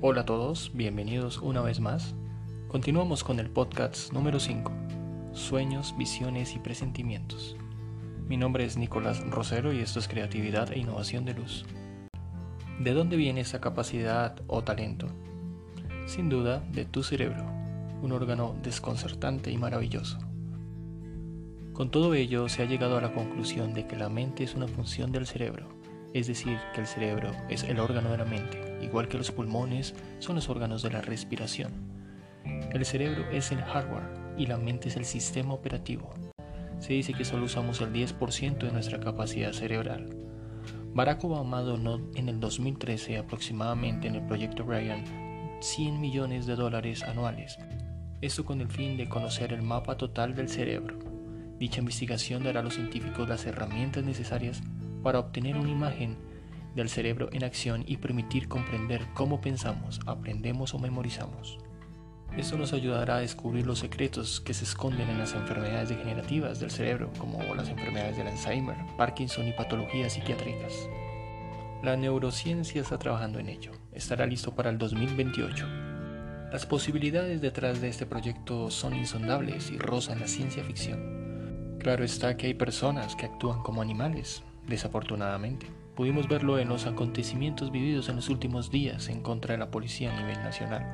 Hola a todos, bienvenidos una vez más. Continuamos con el podcast número 5, Sueños, Visiones y Presentimientos. Mi nombre es Nicolás Rosero y esto es Creatividad e Innovación de Luz. ¿De dónde viene esa capacidad o talento? Sin duda, de tu cerebro, un órgano desconcertante y maravilloso. Con todo ello se ha llegado a la conclusión de que la mente es una función del cerebro es decir, que el cerebro es el órgano de la mente, igual que los pulmones son los órganos de la respiración. El cerebro es el hardware y la mente es el sistema operativo. Se dice que solo usamos el 10% de nuestra capacidad cerebral. Barack Obama donó en el 2013 aproximadamente en el proyecto Ryan 100 millones de dólares anuales, esto con el fin de conocer el mapa total del cerebro. Dicha investigación dará a los científicos las herramientas necesarias para obtener una imagen del cerebro en acción y permitir comprender cómo pensamos, aprendemos o memorizamos. Esto nos ayudará a descubrir los secretos que se esconden en las enfermedades degenerativas del cerebro, como las enfermedades del Alzheimer, Parkinson y patologías psiquiátricas. La neurociencia está trabajando en ello. Estará listo para el 2028. Las posibilidades detrás de este proyecto son insondables y rozan la ciencia ficción. Claro está que hay personas que actúan como animales, Desafortunadamente, pudimos verlo en los acontecimientos vividos en los últimos días en contra de la policía a nivel nacional.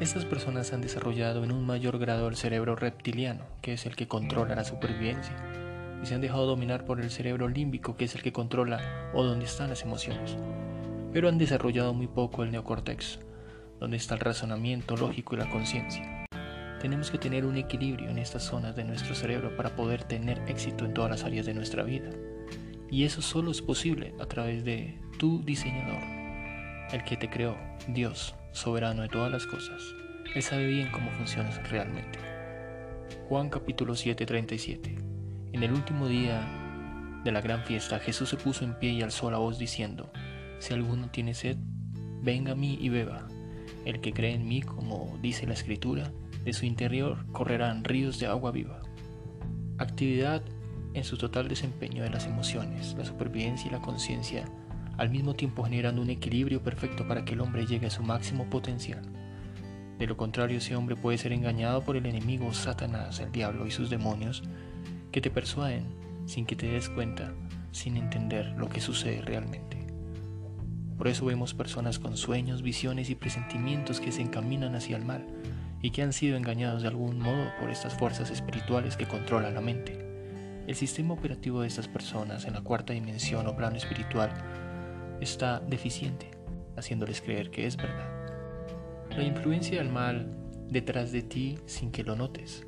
Estas personas han desarrollado en un mayor grado el cerebro reptiliano, que es el que controla la supervivencia, y se han dejado dominar por el cerebro límbico, que es el que controla o donde están las emociones. Pero han desarrollado muy poco el neocórtex, donde está el razonamiento lógico y la conciencia. Tenemos que tener un equilibrio en estas zonas de nuestro cerebro para poder tener éxito en todas las áreas de nuestra vida. Y eso solo es posible a través de tu diseñador, el que te creó, Dios, soberano de todas las cosas. Él sabe bien cómo funcionas realmente. Juan capítulo 7, 37. En el último día de la gran fiesta, Jesús se puso en pie y alzó la voz diciendo, Si alguno tiene sed, venga a mí y beba. El que cree en mí, como dice la escritura, de su interior correrán ríos de agua viva. Actividad en su total desempeño de las emociones, la supervivencia y la conciencia, al mismo tiempo generando un equilibrio perfecto para que el hombre llegue a su máximo potencial. De lo contrario, ese hombre puede ser engañado por el enemigo Satanás, el diablo y sus demonios, que te persuaden sin que te des cuenta, sin entender lo que sucede realmente. Por eso vemos personas con sueños, visiones y presentimientos que se encaminan hacia el mal y que han sido engañados de algún modo por estas fuerzas espirituales que controlan la mente. El sistema operativo de estas personas en la cuarta dimensión o plano espiritual está deficiente, haciéndoles creer que es verdad. La influencia del mal detrás de ti sin que lo notes.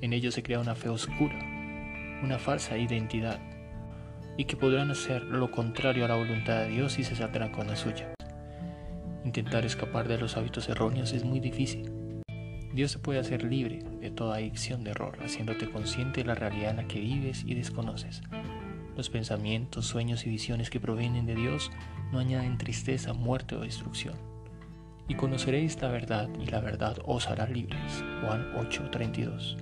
En ello se crea una fe oscura, una falsa identidad, y que podrán hacer lo contrario a la voluntad de Dios y se saldrán con la suya. Intentar escapar de los hábitos erróneos es muy difícil Dios te puede hacer libre de toda adicción de error, haciéndote consciente de la realidad en la que vives y desconoces. Los pensamientos, sueños y visiones que provienen de Dios no añaden tristeza, muerte o destrucción. Y conoceréis la verdad y la verdad os hará libres. Juan 8:32.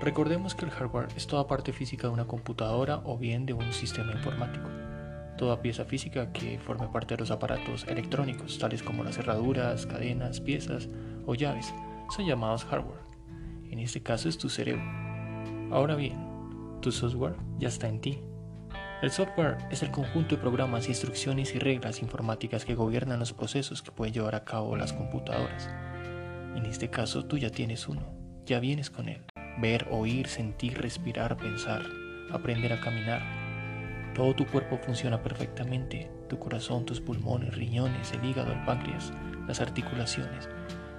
Recordemos que el hardware es toda parte física de una computadora o bien de un sistema informático. Toda pieza física que forme parte de los aparatos electrónicos, tales como las cerraduras, cadenas, piezas o llaves son llamados hardware. En este caso es tu cerebro. Ahora bien, tu software ya está en ti. El software es el conjunto de programas, instrucciones y reglas informáticas que gobiernan los procesos que pueden llevar a cabo las computadoras. En este caso tú ya tienes uno, ya vienes con él. Ver, oír, sentir, respirar, pensar, aprender a caminar. Todo tu cuerpo funciona perfectamente, tu corazón, tus pulmones, riñones, el hígado, el páncreas, las articulaciones.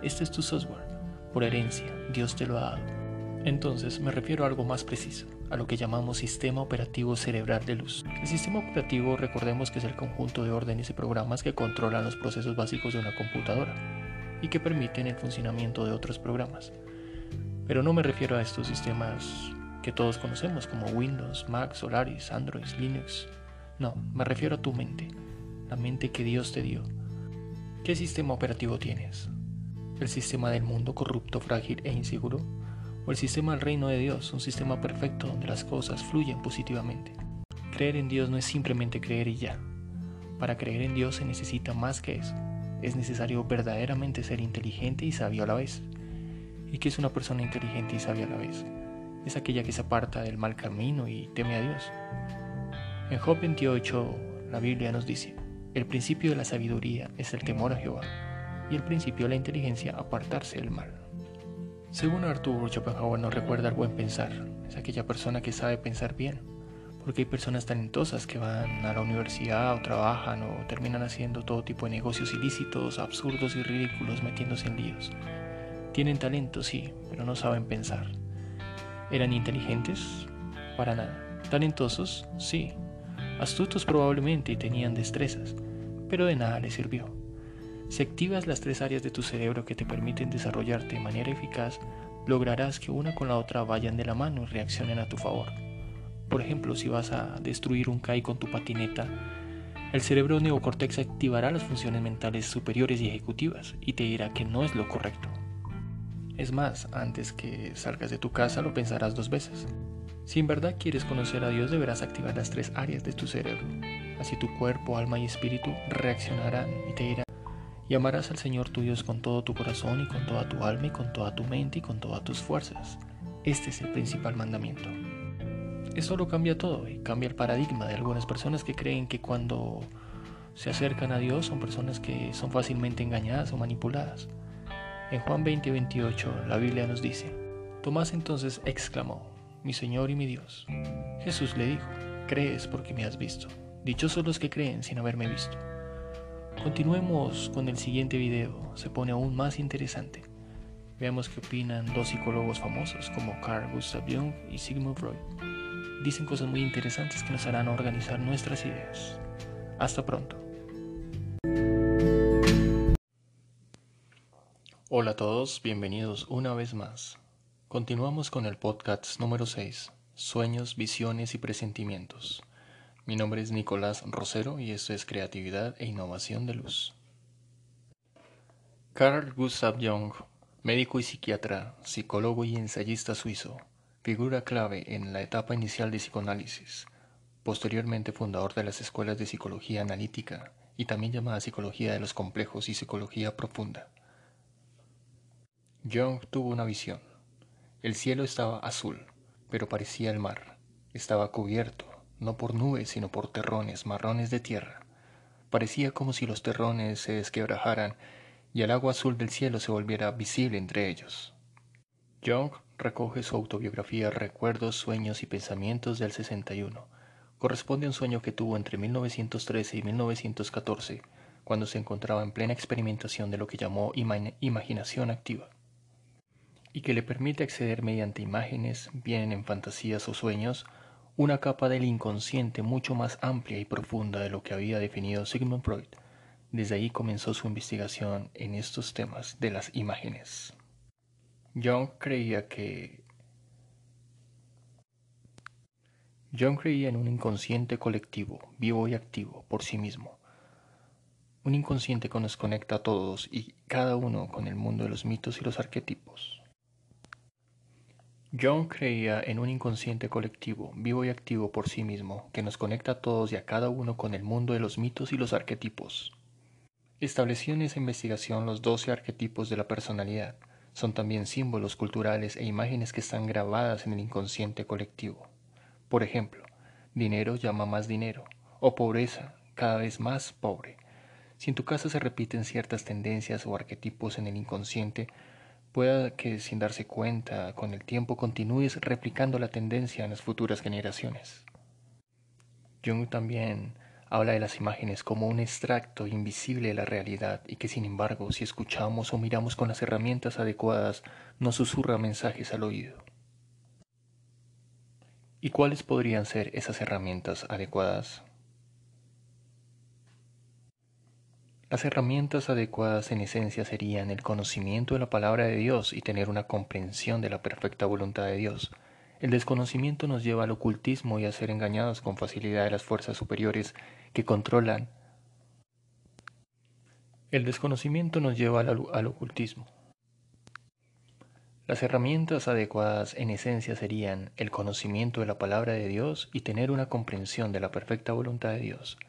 Este es tu software por herencia, Dios te lo ha dado. Entonces me refiero a algo más preciso, a lo que llamamos sistema operativo cerebral de luz. El sistema operativo recordemos que es el conjunto de órdenes y programas que controlan los procesos básicos de una computadora y que permiten el funcionamiento de otros programas. Pero no me refiero a estos sistemas que todos conocemos como Windows, Mac, Solaris, Android, Linux. No, me refiero a tu mente, la mente que Dios te dio. ¿Qué sistema operativo tienes? El sistema del mundo corrupto, frágil e inseguro, o el sistema del reino de Dios, un sistema perfecto donde las cosas fluyen positivamente. Creer en Dios no es simplemente creer y ya. Para creer en Dios se necesita más que eso. es necesario verdaderamente ser inteligente y sabio a la vez. ¿Y qué es una persona inteligente y sabia a la vez? Es aquella que se aparta del mal camino y teme a Dios. En Job 28 la Biblia nos dice, el principio de la sabiduría es el temor a Jehová, y el principio de la inteligencia apartarse del mal. Según Arthur Schopenhauer nos recuerda el buen pensar, es aquella persona que sabe pensar bien, porque hay personas talentosas que van a la universidad o trabajan o terminan haciendo todo tipo de negocios ilícitos, absurdos y ridículos metiéndose en líos. Tienen talento, sí, pero no saben pensar. ¿Eran inteligentes? Para nada. ¿Talentosos? Sí. Astutos probablemente y tenían destrezas, pero de nada les sirvió. Si activas las tres áreas de tu cerebro que te permiten desarrollarte de manera eficaz, lograrás que una con la otra vayan de la mano y reaccionen a tu favor. Por ejemplo, si vas a destruir un CAI con tu patineta, el cerebro neocortex activará las funciones mentales superiores y ejecutivas y te dirá que no es lo correcto. Es más, antes que salgas de tu casa lo pensarás dos veces. Si en verdad quieres conocer a Dios deberás activar las tres áreas de tu cerebro. Así tu cuerpo, alma y espíritu reaccionarán y te dirán y amarás al Señor tu Dios con todo tu corazón y con toda tu alma y con toda tu mente y con todas tus fuerzas. Este es el principal mandamiento. Esto lo cambia todo y cambia el paradigma de algunas personas que creen que cuando se acercan a Dios son personas que son fácilmente engañadas o manipuladas. En Juan 20, 28 la Biblia nos dice, Tomás entonces exclamó, mi Señor y mi Dios. Jesús le dijo, crees porque me has visto. Dichosos los que creen sin haberme visto. Continuemos con el siguiente video, se pone aún más interesante. Veamos qué opinan dos psicólogos famosos como Carl Gustav Jung y Sigmund Freud. Dicen cosas muy interesantes que nos harán organizar nuestras ideas. Hasta pronto. Hola a todos, bienvenidos una vez más. Continuamos con el podcast número 6, Sueños, Visiones y Presentimientos. Mi nombre es Nicolás Rosero y esto es Creatividad e Innovación de Luz. Carl Gustav Jung, médico y psiquiatra, psicólogo y ensayista suizo, figura clave en la etapa inicial de psicoanálisis, posteriormente fundador de las escuelas de psicología analítica y también llamada psicología de los complejos y psicología profunda. Jung tuvo una visión. El cielo estaba azul, pero parecía el mar. Estaba cubierto, no por nubes, sino por terrones marrones de tierra. Parecía como si los terrones se desquebrajaran y el agua azul del cielo se volviera visible entre ellos. Young recoge su autobiografía Recuerdos, Sueños y Pensamientos del 61. Corresponde a un sueño que tuvo entre 1913 y 1914, cuando se encontraba en plena experimentación de lo que llamó imaginación activa, y que le permite acceder mediante imágenes, bien en fantasías o sueños, una capa del inconsciente mucho más amplia y profunda de lo que había definido Sigmund Freud. Desde ahí comenzó su investigación en estos temas de las imágenes. Jung creía que Jung creía en un inconsciente colectivo, vivo y activo por sí mismo. Un inconsciente que nos conecta a todos y cada uno con el mundo de los mitos y los arquetipos. John creía en un inconsciente colectivo, vivo y activo por sí mismo, que nos conecta a todos y a cada uno con el mundo de los mitos y los arquetipos. Estableció en esa investigación los doce arquetipos de la personalidad. Son también símbolos culturales e imágenes que están grabadas en el inconsciente colectivo. Por ejemplo, dinero llama más dinero, o pobreza, cada vez más pobre. Si en tu casa se repiten ciertas tendencias o arquetipos en el inconsciente, Pueda que sin darse cuenta, con el tiempo continúes replicando la tendencia en las futuras generaciones. Jung también habla de las imágenes como un extracto invisible de la realidad y que sin embargo si escuchamos o miramos con las herramientas adecuadas nos susurra mensajes al oído. ¿Y cuáles podrían ser esas herramientas adecuadas? Las herramientas adecuadas en esencia serían el conocimiento de la palabra de Dios y tener una comprensión de la perfecta voluntad de Dios. El desconocimiento nos lleva al ocultismo y a ser engañados con facilidad de las fuerzas superiores que controlan. El desconocimiento nos lleva al, al ocultismo. Las herramientas adecuadas en esencia serían el conocimiento de la palabra de Dios y tener una comprensión de la perfecta voluntad de Dios.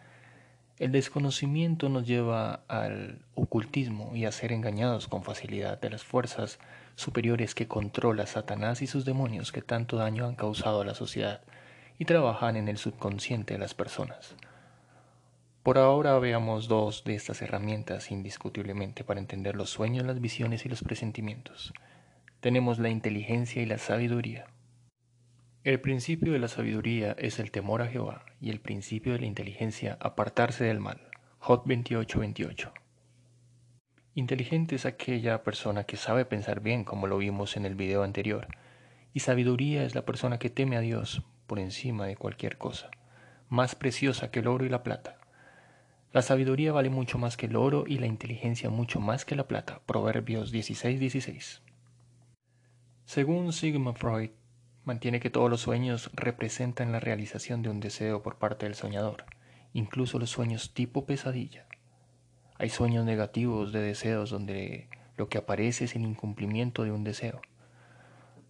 El desconocimiento nos lleva al ocultismo y a ser engañados con facilidad de las fuerzas superiores que controla Satanás y sus demonios que tanto daño han causado a la sociedad y trabajan en el subconsciente de las personas. Por ahora veamos dos de estas herramientas indiscutiblemente para entender los sueños, las visiones y los presentimientos. Tenemos la inteligencia y la sabiduría. El principio de la sabiduría es el temor a Jehová y el principio de la inteligencia apartarse del mal. Job 28:28. Inteligente es aquella persona que sabe pensar bien, como lo vimos en el video anterior, y sabiduría es la persona que teme a Dios por encima de cualquier cosa, más preciosa que el oro y la plata. La sabiduría vale mucho más que el oro y la inteligencia mucho más que la plata. Proverbios 16:16. Según Sigmund Freud, mantiene que todos los sueños representan la realización de un deseo por parte del soñador, incluso los sueños tipo pesadilla. Hay sueños negativos de deseos donde lo que aparece es el incumplimiento de un deseo.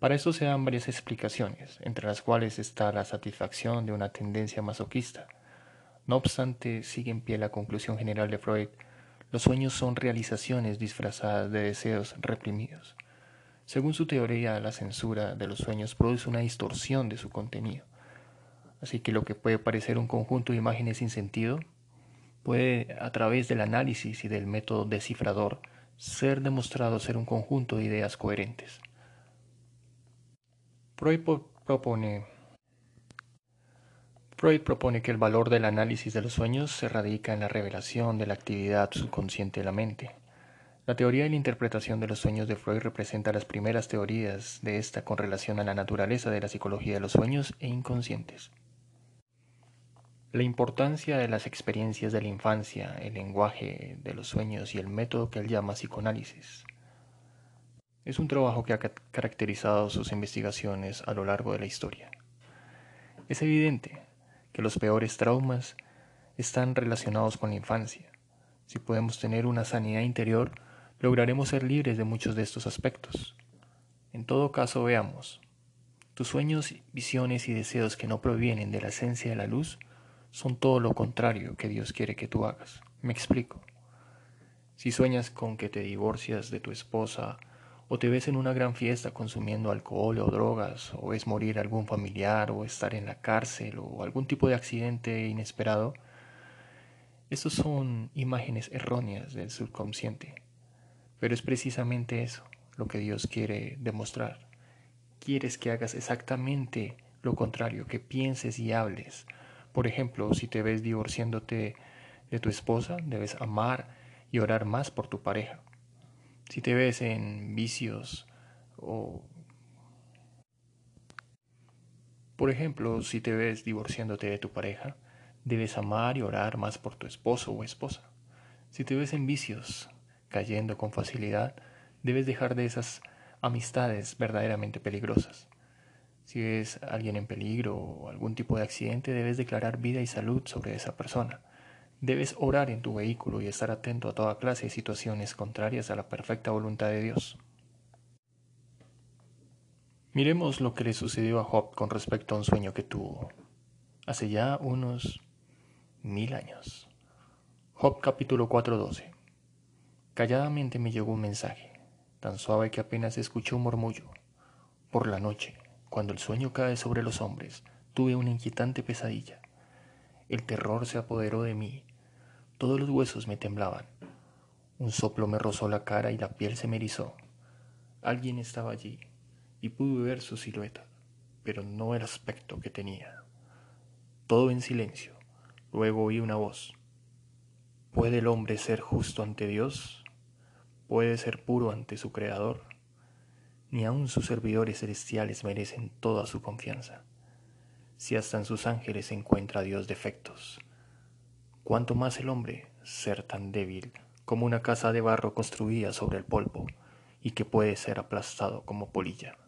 Para eso se dan varias explicaciones, entre las cuales está la satisfacción de una tendencia masoquista. No obstante, sigue en pie la conclusión general de Freud, los sueños son realizaciones disfrazadas de deseos reprimidos. Según su teoría, la censura de los sueños produce una distorsión de su contenido. Así que lo que puede parecer un conjunto de imágenes sin sentido puede, a través del análisis y del método descifrador, ser demostrado ser un conjunto de ideas coherentes. Freud propone, Freud propone que el valor del análisis de los sueños se radica en la revelación de la actividad subconsciente de la mente. La teoría y la interpretación de los sueños de Freud representa las primeras teorías de esta con relación a la naturaleza de la psicología de los sueños e inconscientes. La importancia de las experiencias de la infancia, el lenguaje de los sueños y el método que él llama psicoanálisis. Es un trabajo que ha caracterizado sus investigaciones a lo largo de la historia. Es evidente que los peores traumas están relacionados con la infancia. Si podemos tener una sanidad interior, lograremos ser libres de muchos de estos aspectos. En todo caso, veamos. Tus sueños, visiones y deseos que no provienen de la esencia de la luz son todo lo contrario que Dios quiere que tú hagas. Me explico. Si sueñas con que te divorcias de tu esposa, o te ves en una gran fiesta consumiendo alcohol o drogas, o ves morir algún familiar, o estar en la cárcel, o algún tipo de accidente inesperado, estos son imágenes erróneas del subconsciente. Pero es precisamente eso lo que Dios quiere demostrar. Quieres que hagas exactamente lo contrario, que pienses y hables. Por ejemplo, si te ves divorciándote de tu esposa, debes amar y orar más por tu pareja. Si te ves en vicios o... Por ejemplo, si te ves divorciándote de tu pareja, debes amar y orar más por tu esposo o esposa. Si te ves en vicios, cayendo con facilidad, debes dejar de esas amistades verdaderamente peligrosas. Si ves a alguien en peligro o algún tipo de accidente, debes declarar vida y salud sobre esa persona. Debes orar en tu vehículo y estar atento a toda clase de situaciones contrarias a la perfecta voluntad de Dios. Miremos lo que le sucedió a Job con respecto a un sueño que tuvo hace ya unos mil años. Job capítulo 4:12 Calladamente me llegó un mensaje, tan suave que apenas escuché un murmullo. Por la noche, cuando el sueño cae sobre los hombres, tuve una inquietante pesadilla. El terror se apoderó de mí. Todos los huesos me temblaban. Un soplo me rozó la cara y la piel se me erizó. Alguien estaba allí y pude ver su silueta, pero no el aspecto que tenía. Todo en silencio. Luego oí una voz. ¿Puede el hombre ser justo ante Dios? Puede ser puro ante su Creador, ni aun sus servidores celestiales merecen toda su confianza. Si hasta en sus ángeles encuentra Dios defectos, cuanto más el hombre, ser tan débil como una casa de barro construida sobre el polvo y que puede ser aplastado como polilla.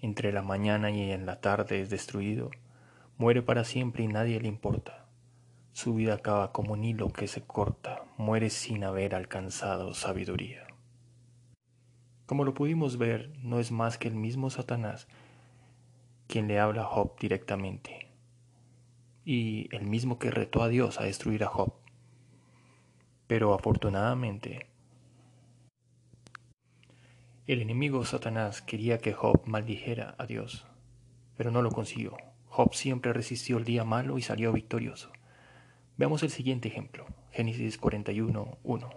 Entre la mañana y en la tarde es destruido, muere para siempre y nadie le importa su vida acaba como un hilo que se corta, muere sin haber alcanzado sabiduría. Como lo pudimos ver, no es más que el mismo Satanás quien le habla a Job directamente. y el mismo que retó a Dios a destruir a Job. Pero afortunadamente, el enemigo Satanás quería que Job maldijera a Dios, pero no lo consiguió. Job siempre resistió el día malo y salió victorioso. Veamos el siguiente ejemplo, Génesis 41, 1.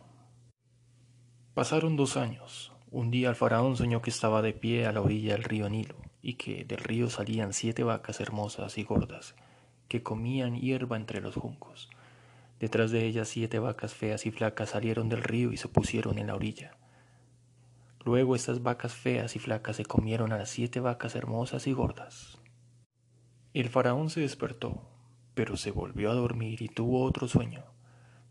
Pasaron dos años. Un día el faraón soñó que estaba de pie a la orilla del río Nilo y que del río salían siete vacas hermosas y gordas que comían hierba entre los juncos. Detrás de ellas siete vacas feas y flacas salieron del río y se pusieron en la orilla. Luego estas vacas feas y flacas se comieron a las siete vacas hermosas y gordas. El faraón se despertó, pero se volvió a dormir y tuvo otro sueño.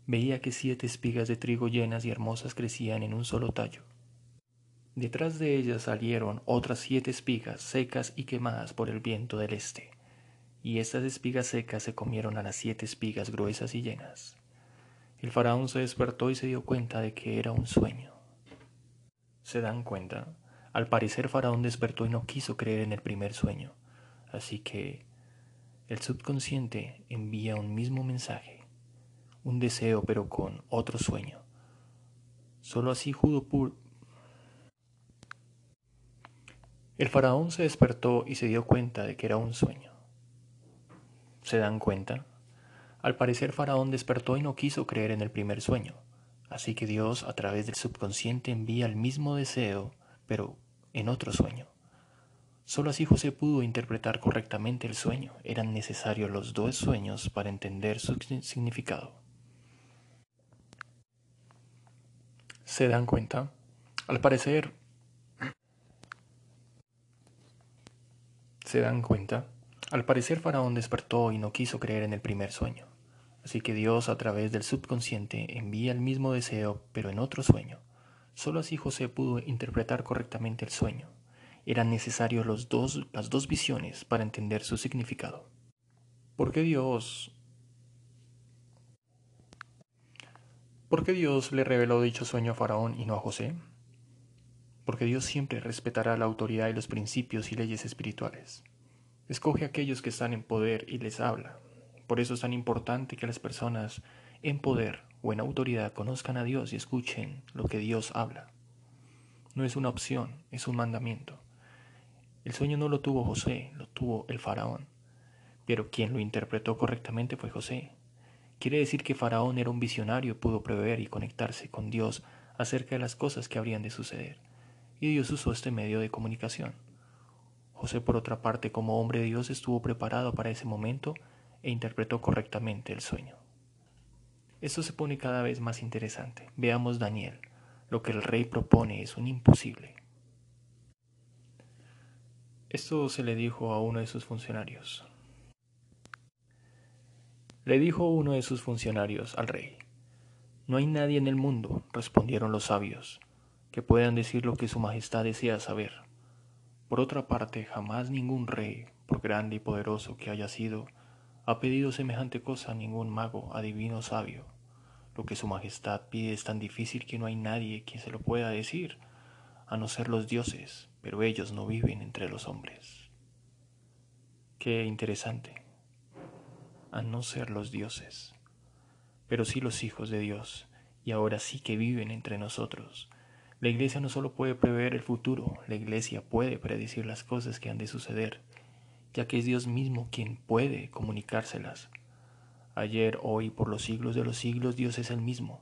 Veía que siete espigas de trigo llenas y hermosas crecían en un solo tallo. Detrás de ellas salieron otras siete espigas secas y quemadas por el viento del este y estas espigas secas se comieron a las siete espigas gruesas y llenas. El faraón se despertó y se dio cuenta de que era un sueño. ¿Se dan cuenta? Al parecer faraón despertó y no quiso creer en el primer sueño, así que el subconsciente envía un mismo mensaje, un deseo pero con otro sueño. Solo así Judopur El faraón se despertó y se dio cuenta de que era un sueño. ¿Se dan cuenta? Al parecer Faraón despertó y no quiso creer en el primer sueño, así que Dios a través del subconsciente envía el mismo deseo, pero en otro sueño. Solo así José pudo interpretar correctamente el sueño. Eran necesarios los dos sueños para entender su significado. ¿Se dan cuenta? Al parecer... ¿Se dan cuenta? Al parecer Faraón despertó y no quiso creer en el primer sueño. Así que Dios a través del subconsciente envía el mismo deseo, pero en otro sueño. Solo así José pudo interpretar correctamente el sueño. Eran necesarios los dos, las dos visiones para entender su significado. ¿Por qué Dios... ¿Por qué Dios le reveló dicho sueño a Faraón y no a José? Porque Dios siempre respetará la autoridad y los principios y leyes espirituales. Escoge a aquellos que están en poder y les habla. Por eso es tan importante que las personas en poder o en autoridad conozcan a Dios y escuchen lo que Dios habla. No es una opción, es un mandamiento. El sueño no lo tuvo José, lo tuvo el faraón. Pero quien lo interpretó correctamente fue José. Quiere decir que Faraón era un visionario, pudo prever y conectarse con Dios acerca de las cosas que habrían de suceder. Y Dios usó este medio de comunicación. José, por otra parte, como hombre de Dios, estuvo preparado para ese momento e interpretó correctamente el sueño. Esto se pone cada vez más interesante. Veamos Daniel. Lo que el rey propone es un imposible. Esto se le dijo a uno de sus funcionarios. Le dijo uno de sus funcionarios al rey. No hay nadie en el mundo, respondieron los sabios, que puedan decir lo que su majestad desea saber. Por otra parte, jamás ningún rey, por grande y poderoso que haya sido, ha pedido semejante cosa a ningún mago, adivino sabio. Lo que su majestad pide es tan difícil que no hay nadie quien se lo pueda decir, a no ser los dioses, pero ellos no viven entre los hombres. Qué interesante. A no ser los dioses, pero sí los hijos de Dios, y ahora sí que viven entre nosotros la iglesia no solo puede prever el futuro, la iglesia puede predecir las cosas que han de suceder, ya que es Dios mismo quien puede comunicárselas. Ayer, hoy, por los siglos de los siglos, Dios es el mismo.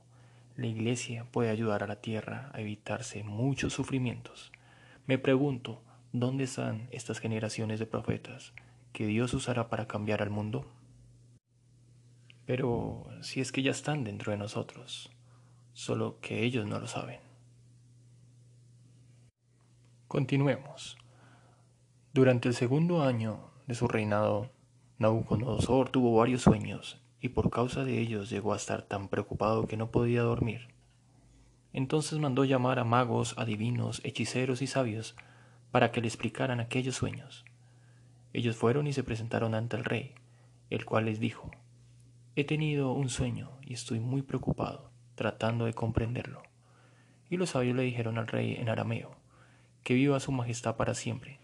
La iglesia puede ayudar a la tierra a evitarse muchos sufrimientos. Me pregunto, ¿dónde están estas generaciones de profetas que Dios usará para cambiar al mundo? Pero si es que ya están dentro de nosotros, solo que ellos no lo saben. Continuemos. Durante el segundo año de su reinado, Nabucodonosor tuvo varios sueños y por causa de ellos llegó a estar tan preocupado que no podía dormir. Entonces mandó llamar a magos, adivinos, hechiceros y sabios para que le explicaran aquellos sueños. Ellos fueron y se presentaron ante el rey, el cual les dijo, He tenido un sueño y estoy muy preocupado, tratando de comprenderlo. Y los sabios le dijeron al rey en arameo, que viva su majestad para siempre.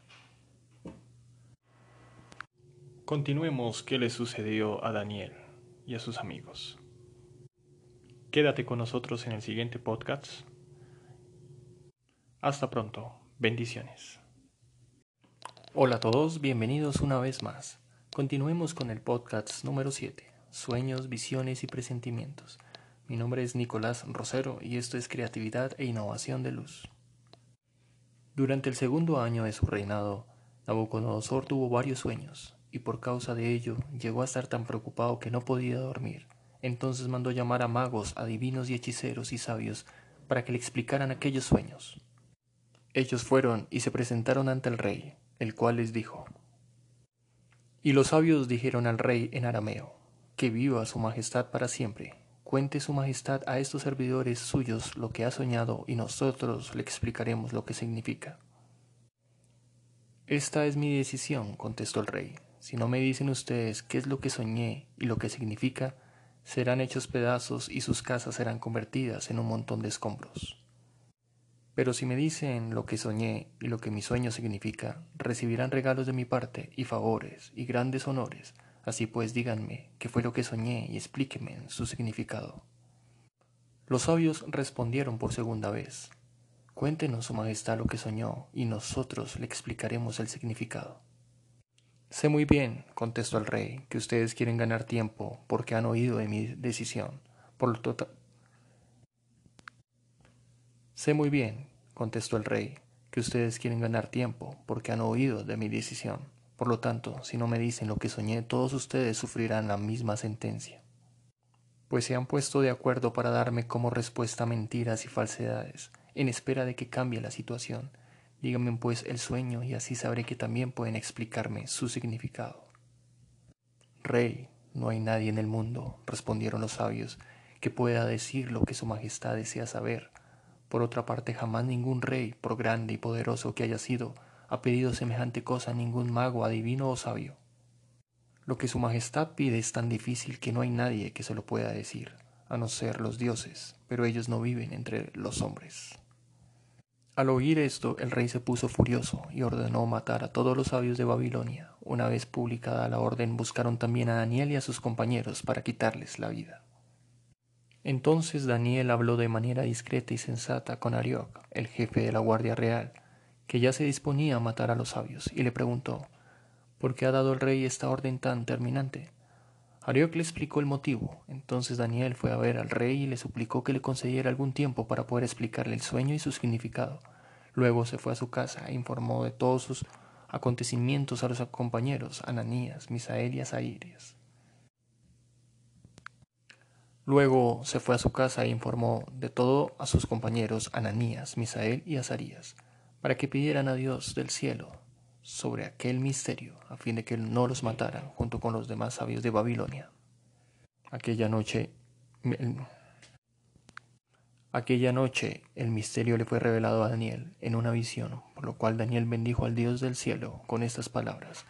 Continuemos qué le sucedió a Daniel y a sus amigos. Quédate con nosotros en el siguiente podcast. Hasta pronto. Bendiciones. Hola a todos, bienvenidos una vez más. Continuemos con el podcast número 7, Sueños, Visiones y Presentimientos. Mi nombre es Nicolás Rosero y esto es Creatividad e Innovación de Luz. Durante el segundo año de su reinado, Nabucodonosor tuvo varios sueños, y por causa de ello llegó a estar tan preocupado que no podía dormir. Entonces mandó llamar a magos, adivinos y hechiceros y sabios para que le explicaran aquellos sueños. Ellos fueron y se presentaron ante el rey, el cual les dijo. Y los sabios dijeron al rey en arameo, que viva su majestad para siempre. Cuente su majestad a estos servidores suyos lo que ha soñado y nosotros le explicaremos lo que significa. Esta es mi decisión, contestó el rey. Si no me dicen ustedes qué es lo que soñé y lo que significa, serán hechos pedazos y sus casas serán convertidas en un montón de escombros. Pero si me dicen lo que soñé y lo que mi sueño significa, recibirán regalos de mi parte y favores y grandes honores. Así pues díganme qué fue lo que soñé y explíquenme su significado. Los sabios respondieron por segunda vez. Cuéntenos, Su Majestad, lo que soñó, y nosotros le explicaremos el significado. Sé muy bien, contestó el rey, que ustedes quieren ganar tiempo porque han oído de mi decisión. Por lo total. Sé muy bien, contestó el rey, que ustedes quieren ganar tiempo porque han oído de mi decisión. Por lo tanto, si no me dicen lo que soñé, todos ustedes sufrirán la misma sentencia. Pues se han puesto de acuerdo para darme como respuesta mentiras y falsedades, en espera de que cambie la situación Díganme pues el sueño y así sabré que también pueden explicarme su significado. Rey, no hay nadie en el mundo, respondieron los sabios, que pueda decir lo que su majestad desea saber. Por otra parte, jamás ningún rey, por grande y poderoso que haya sido, ha pedido semejante cosa a ningún mago, adivino o sabio. Lo que su majestad pide es tan difícil que no hay nadie que se lo pueda decir, a no ser los dioses, pero ellos no viven entre los hombres. Al oír esto, el rey se puso furioso y ordenó matar a todos los sabios de Babilonia. Una vez publicada la orden, buscaron también a Daniel y a sus compañeros para quitarles la vida. Entonces Daniel habló de manera discreta y sensata con Arioc, el jefe de la Guardia Real, que ya se disponía a matar a los sabios, y le preguntó, ¿por qué ha dado el rey esta orden tan terminante? Arioc le explicó el motivo. Entonces Daniel fue a ver al rey y le suplicó que le concediera algún tiempo para poder explicarle el sueño y su significado. Luego se fue a su casa e informó de todos sus acontecimientos a los compañeros Ananías, Misael y Azarías. Luego se fue a su casa e informó de todo a sus compañeros Ananías, Misael y Azarías, para que pidieran a Dios del cielo sobre aquel misterio, a fin de que no los mataran junto con los demás sabios de Babilonia. Aquella noche, el, aquella noche el misterio le fue revelado a Daniel en una visión, por lo cual Daniel bendijo al Dios del cielo con estas palabras.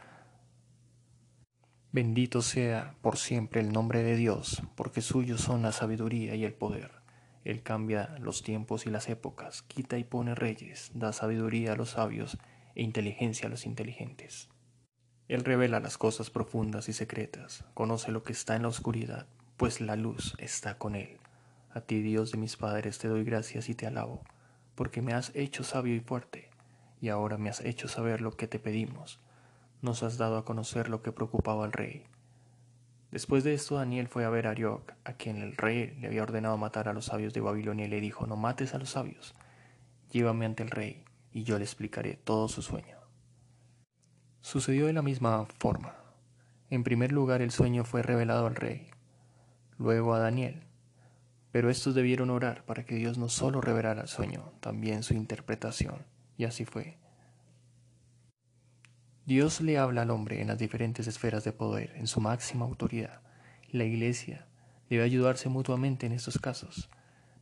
Bendito sea por siempre el nombre de Dios, porque suyos son la sabiduría y el poder. Él cambia los tiempos y las épocas, quita y pone reyes, da sabiduría a los sabios, e inteligencia a los inteligentes. Él revela las cosas profundas y secretas, conoce lo que está en la oscuridad, pues la luz está con él. A ti, Dios de mis padres, te doy gracias y te alabo, porque me has hecho sabio y fuerte, y ahora me has hecho saber lo que te pedimos. Nos has dado a conocer lo que preocupaba al rey. Después de esto, Daniel fue a ver a Arioc, a quien el rey le había ordenado matar a los sabios de Babilonia, y le dijo, no mates a los sabios, llévame ante el rey y yo le explicaré todo su sueño. Sucedió de la misma forma. En primer lugar el sueño fue revelado al rey, luego a Daniel, pero estos debieron orar para que Dios no solo revelara el sueño, también su interpretación, y así fue. Dios le habla al hombre en las diferentes esferas de poder, en su máxima autoridad. La Iglesia debe ayudarse mutuamente en estos casos.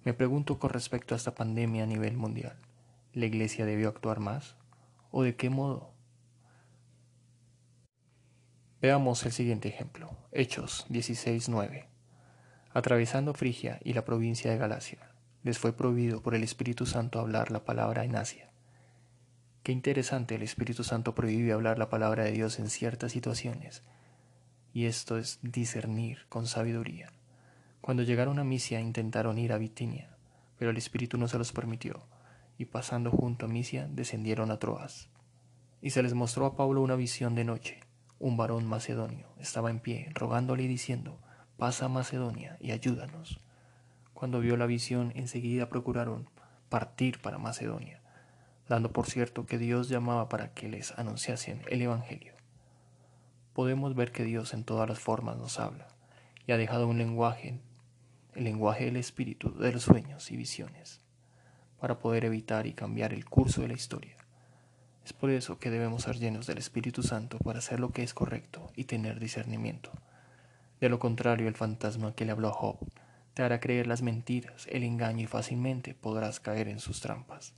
Me pregunto con respecto a esta pandemia a nivel mundial. ¿La iglesia debió actuar más? ¿O de qué modo? Veamos el siguiente ejemplo. Hechos 16.9. Atravesando Frigia y la provincia de Galacia, les fue prohibido por el Espíritu Santo hablar la palabra en Asia. Qué interesante, el Espíritu Santo prohíbe hablar la palabra de Dios en ciertas situaciones. y esto es discernir con sabiduría. Cuando llegaron a Misia intentaron ir a Bitinia, pero el Espíritu no se los permitió, y pasando junto a Misia descendieron a Troas. Y se les mostró a Pablo una visión de noche. Un varón macedonio estaba en pie, rogándole y diciendo, pasa a Macedonia y ayúdanos. Cuando vio la visión, enseguida procuraron partir para Macedonia, dando por cierto que Dios llamaba para que les anunciasen el Evangelio. Podemos ver que Dios en todas las formas nos habla y ha dejado un lenguaje, el lenguaje del Espíritu, de los sueños y visiones, para poder evitar y cambiar el curso de la historia. Es por eso que debemos ser llenos del Espíritu Santo para hacer lo que es correcto y tener discernimiento. De lo contrario, el fantasma que le habló a Job te hará creer las mentiras, el engaño y fácilmente podrás caer en sus trampas.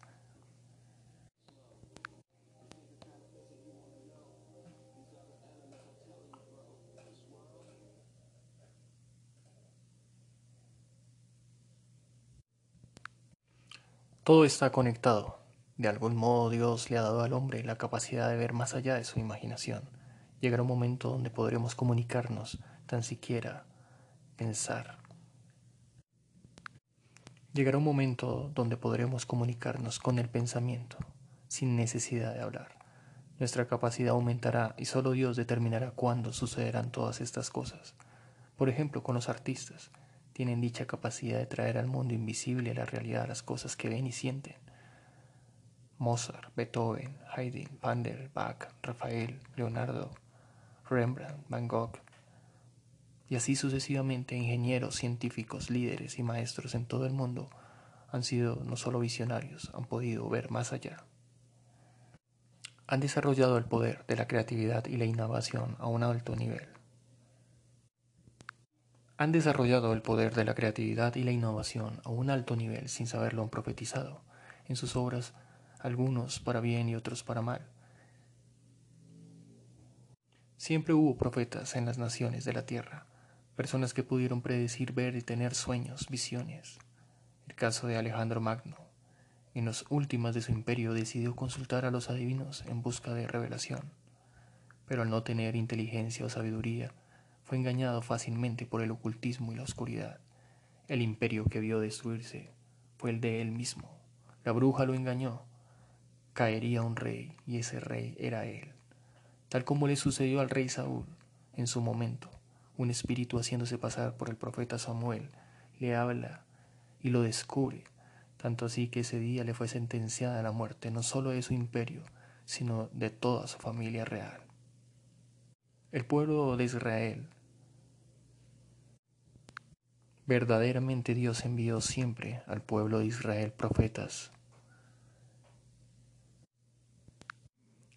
Todo está conectado. De algún modo Dios le ha dado al hombre la capacidad de ver más allá de su imaginación. Llegará un momento donde podremos comunicarnos, tan siquiera pensar. Llegará un momento donde podremos comunicarnos con el pensamiento, sin necesidad de hablar. Nuestra capacidad aumentará y solo Dios determinará cuándo sucederán todas estas cosas. Por ejemplo, con los artistas, tienen dicha capacidad de traer al mundo invisible a la realidad las cosas que ven y sienten. Mozart, Beethoven, Haydn, Pandel, Bach, Rafael, Leonardo, Rembrandt, Van Gogh, y así sucesivamente ingenieros, científicos, líderes y maestros en todo el mundo han sido no solo visionarios, han podido ver más allá. Han desarrollado el poder de la creatividad y la innovación a un alto nivel. Han desarrollado el poder de la creatividad y la innovación a un alto nivel sin saberlo profetizado. En sus obras algunos para bien y otros para mal. Siempre hubo profetas en las naciones de la tierra, personas que pudieron predecir, ver y tener sueños, visiones. El caso de Alejandro Magno, en los últimos de su imperio decidió consultar a los adivinos en busca de revelación, pero al no tener inteligencia o sabiduría, fue engañado fácilmente por el ocultismo y la oscuridad. El imperio que vio destruirse fue el de él mismo. La bruja lo engañó, caería un rey y ese rey era él. Tal como le sucedió al rey Saúl en su momento, un espíritu haciéndose pasar por el profeta Samuel le habla y lo descubre, tanto así que ese día le fue sentenciada a la muerte no solo de su imperio, sino de toda su familia real. El pueblo de Israel Verdaderamente Dios envió siempre al pueblo de Israel profetas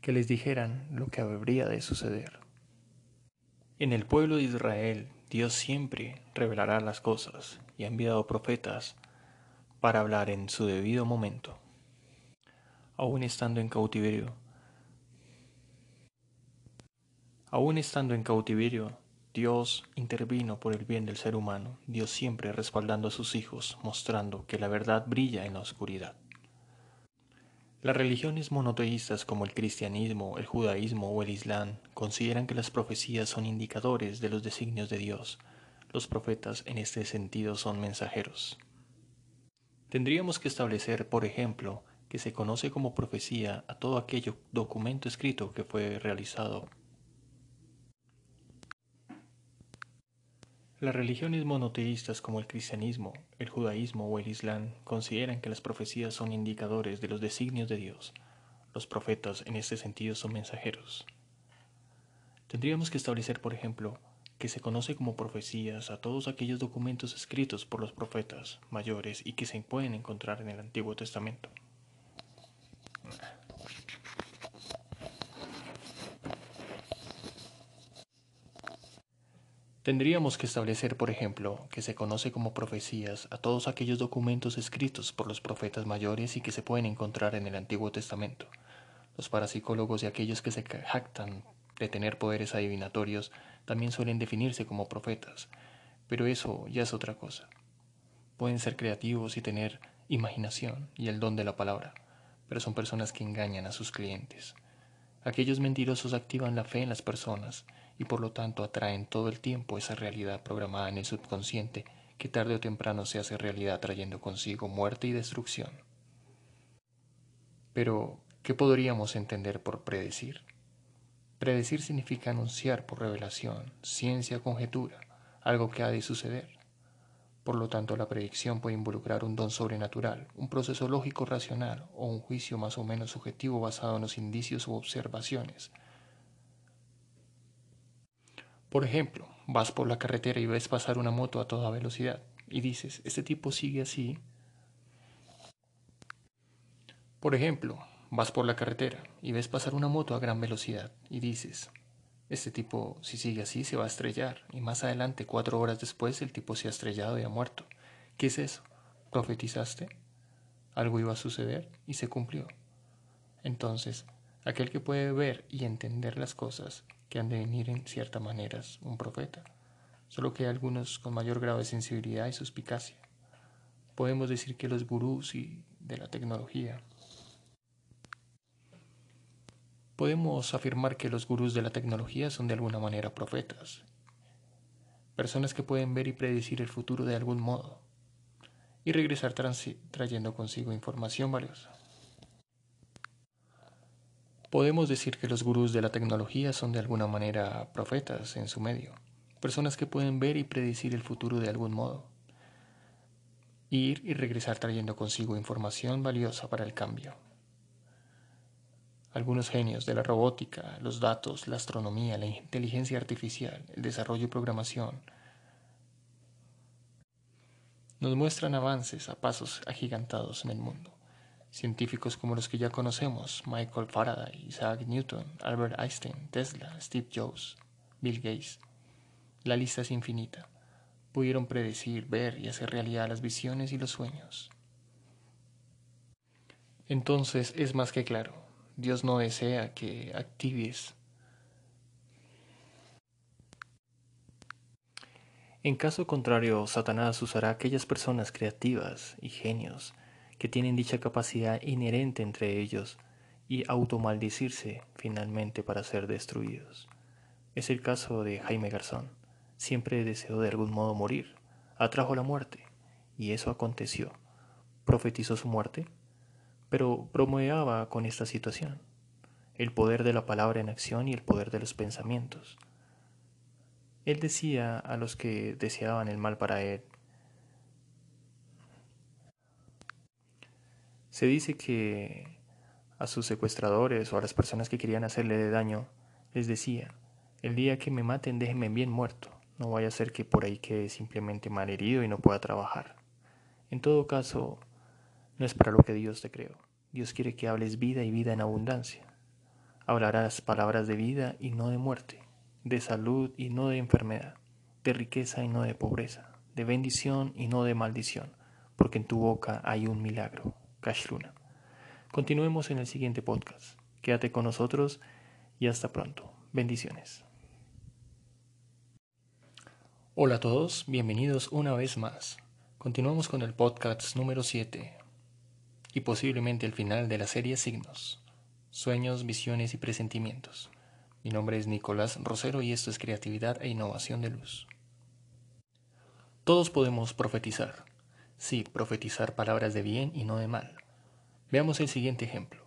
que les dijeran lo que habría de suceder. En el pueblo de Israel, Dios siempre revelará las cosas y ha enviado profetas para hablar en su debido momento. Aún estando en cautiverio, aún estando en cautiverio, Dios intervino por el bien del ser humano, Dios siempre respaldando a sus hijos, mostrando que la verdad brilla en la oscuridad. Las religiones monoteístas como el cristianismo, el judaísmo o el islam consideran que las profecías son indicadores de los designios de Dios. Los profetas en este sentido son mensajeros. Tendríamos que establecer, por ejemplo, que se conoce como profecía a todo aquello documento escrito que fue realizado Las religiones monoteístas como el cristianismo, el judaísmo o el islam consideran que las profecías son indicadores de los designios de Dios. Los profetas en este sentido son mensajeros. Tendríamos que establecer, por ejemplo, que se conoce como profecías a todos aquellos documentos escritos por los profetas mayores y que se pueden encontrar en el Antiguo Testamento. Tendríamos que establecer, por ejemplo, que se conoce como profecías a todos aquellos documentos escritos por los profetas mayores y que se pueden encontrar en el Antiguo Testamento. Los parapsicólogos y aquellos que se jactan de tener poderes adivinatorios también suelen definirse como profetas, pero eso ya es otra cosa. Pueden ser creativos y tener imaginación y el don de la palabra, pero son personas que engañan a sus clientes. Aquellos mentirosos activan la fe en las personas y por lo tanto atraen todo el tiempo esa realidad programada en el subconsciente que tarde o temprano se hace realidad trayendo consigo muerte y destrucción. Pero, ¿qué podríamos entender por predecir? Predecir significa anunciar por revelación, ciencia, conjetura, algo que ha de suceder. Por lo tanto, la predicción puede involucrar un don sobrenatural, un proceso lógico racional o un juicio más o menos subjetivo basado en los indicios u observaciones. Por ejemplo, vas por la carretera y ves pasar una moto a toda velocidad y dices, este tipo sigue así. Por ejemplo, vas por la carretera y ves pasar una moto a gran velocidad y dices, este tipo, si sigue así, se va a estrellar. Y más adelante, cuatro horas después, el tipo se ha estrellado y ha muerto. ¿Qué es eso? ¿Profetizaste? Algo iba a suceder y se cumplió. Entonces, aquel que puede ver y entender las cosas que han de venir en cierta manera es un profeta. Solo que hay algunos con mayor grado de sensibilidad y suspicacia. Podemos decir que los gurús y de la tecnología Podemos afirmar que los gurús de la tecnología son de alguna manera profetas, personas que pueden ver y predecir el futuro de algún modo y regresar trayendo consigo información valiosa. Podemos decir que los gurús de la tecnología son de alguna manera profetas en su medio, personas que pueden ver y predecir el futuro de algún modo, ir y regresar trayendo consigo información valiosa para el cambio algunos genios de la robótica, los datos, la astronomía, la inteligencia artificial, el desarrollo y programación, nos muestran avances a pasos agigantados en el mundo. Científicos como los que ya conocemos, Michael Faraday, Isaac Newton, Albert Einstein, Tesla, Steve Jobs, Bill Gates. La lista es infinita. Pudieron predecir, ver y hacer realidad las visiones y los sueños. Entonces es más que claro, Dios no desea que actives. En caso contrario, Satanás usará aquellas personas creativas y genios que tienen dicha capacidad inherente entre ellos y automaldicirse finalmente para ser destruidos. Es el caso de Jaime Garzón. Siempre deseó de algún modo morir, atrajo la muerte, y eso aconteció. ¿Profetizó su muerte? pero bromeaba con esta situación, el poder de la palabra en acción y el poder de los pensamientos. Él decía a los que deseaban el mal para él, se dice que a sus secuestradores o a las personas que querían hacerle daño, les decía, el día que me maten déjenme bien muerto, no vaya a ser que por ahí quede simplemente mal herido y no pueda trabajar. En todo caso, no es para lo que Dios te creó. Dios quiere que hables vida y vida en abundancia. Hablarás palabras de vida y no de muerte, de salud y no de enfermedad, de riqueza y no de pobreza, de bendición y no de maldición, porque en tu boca hay un milagro. Kashluna. Continuemos en el siguiente podcast. Quédate con nosotros y hasta pronto. Bendiciones. Hola a todos, bienvenidos una vez más. Continuamos con el podcast número 7, y posiblemente el final de la serie Signos, Sueños, Visiones y Presentimientos. Mi nombre es Nicolás Rosero y esto es Creatividad e Innovación de Luz. Todos podemos profetizar. Sí, profetizar palabras de bien y no de mal. Veamos el siguiente ejemplo.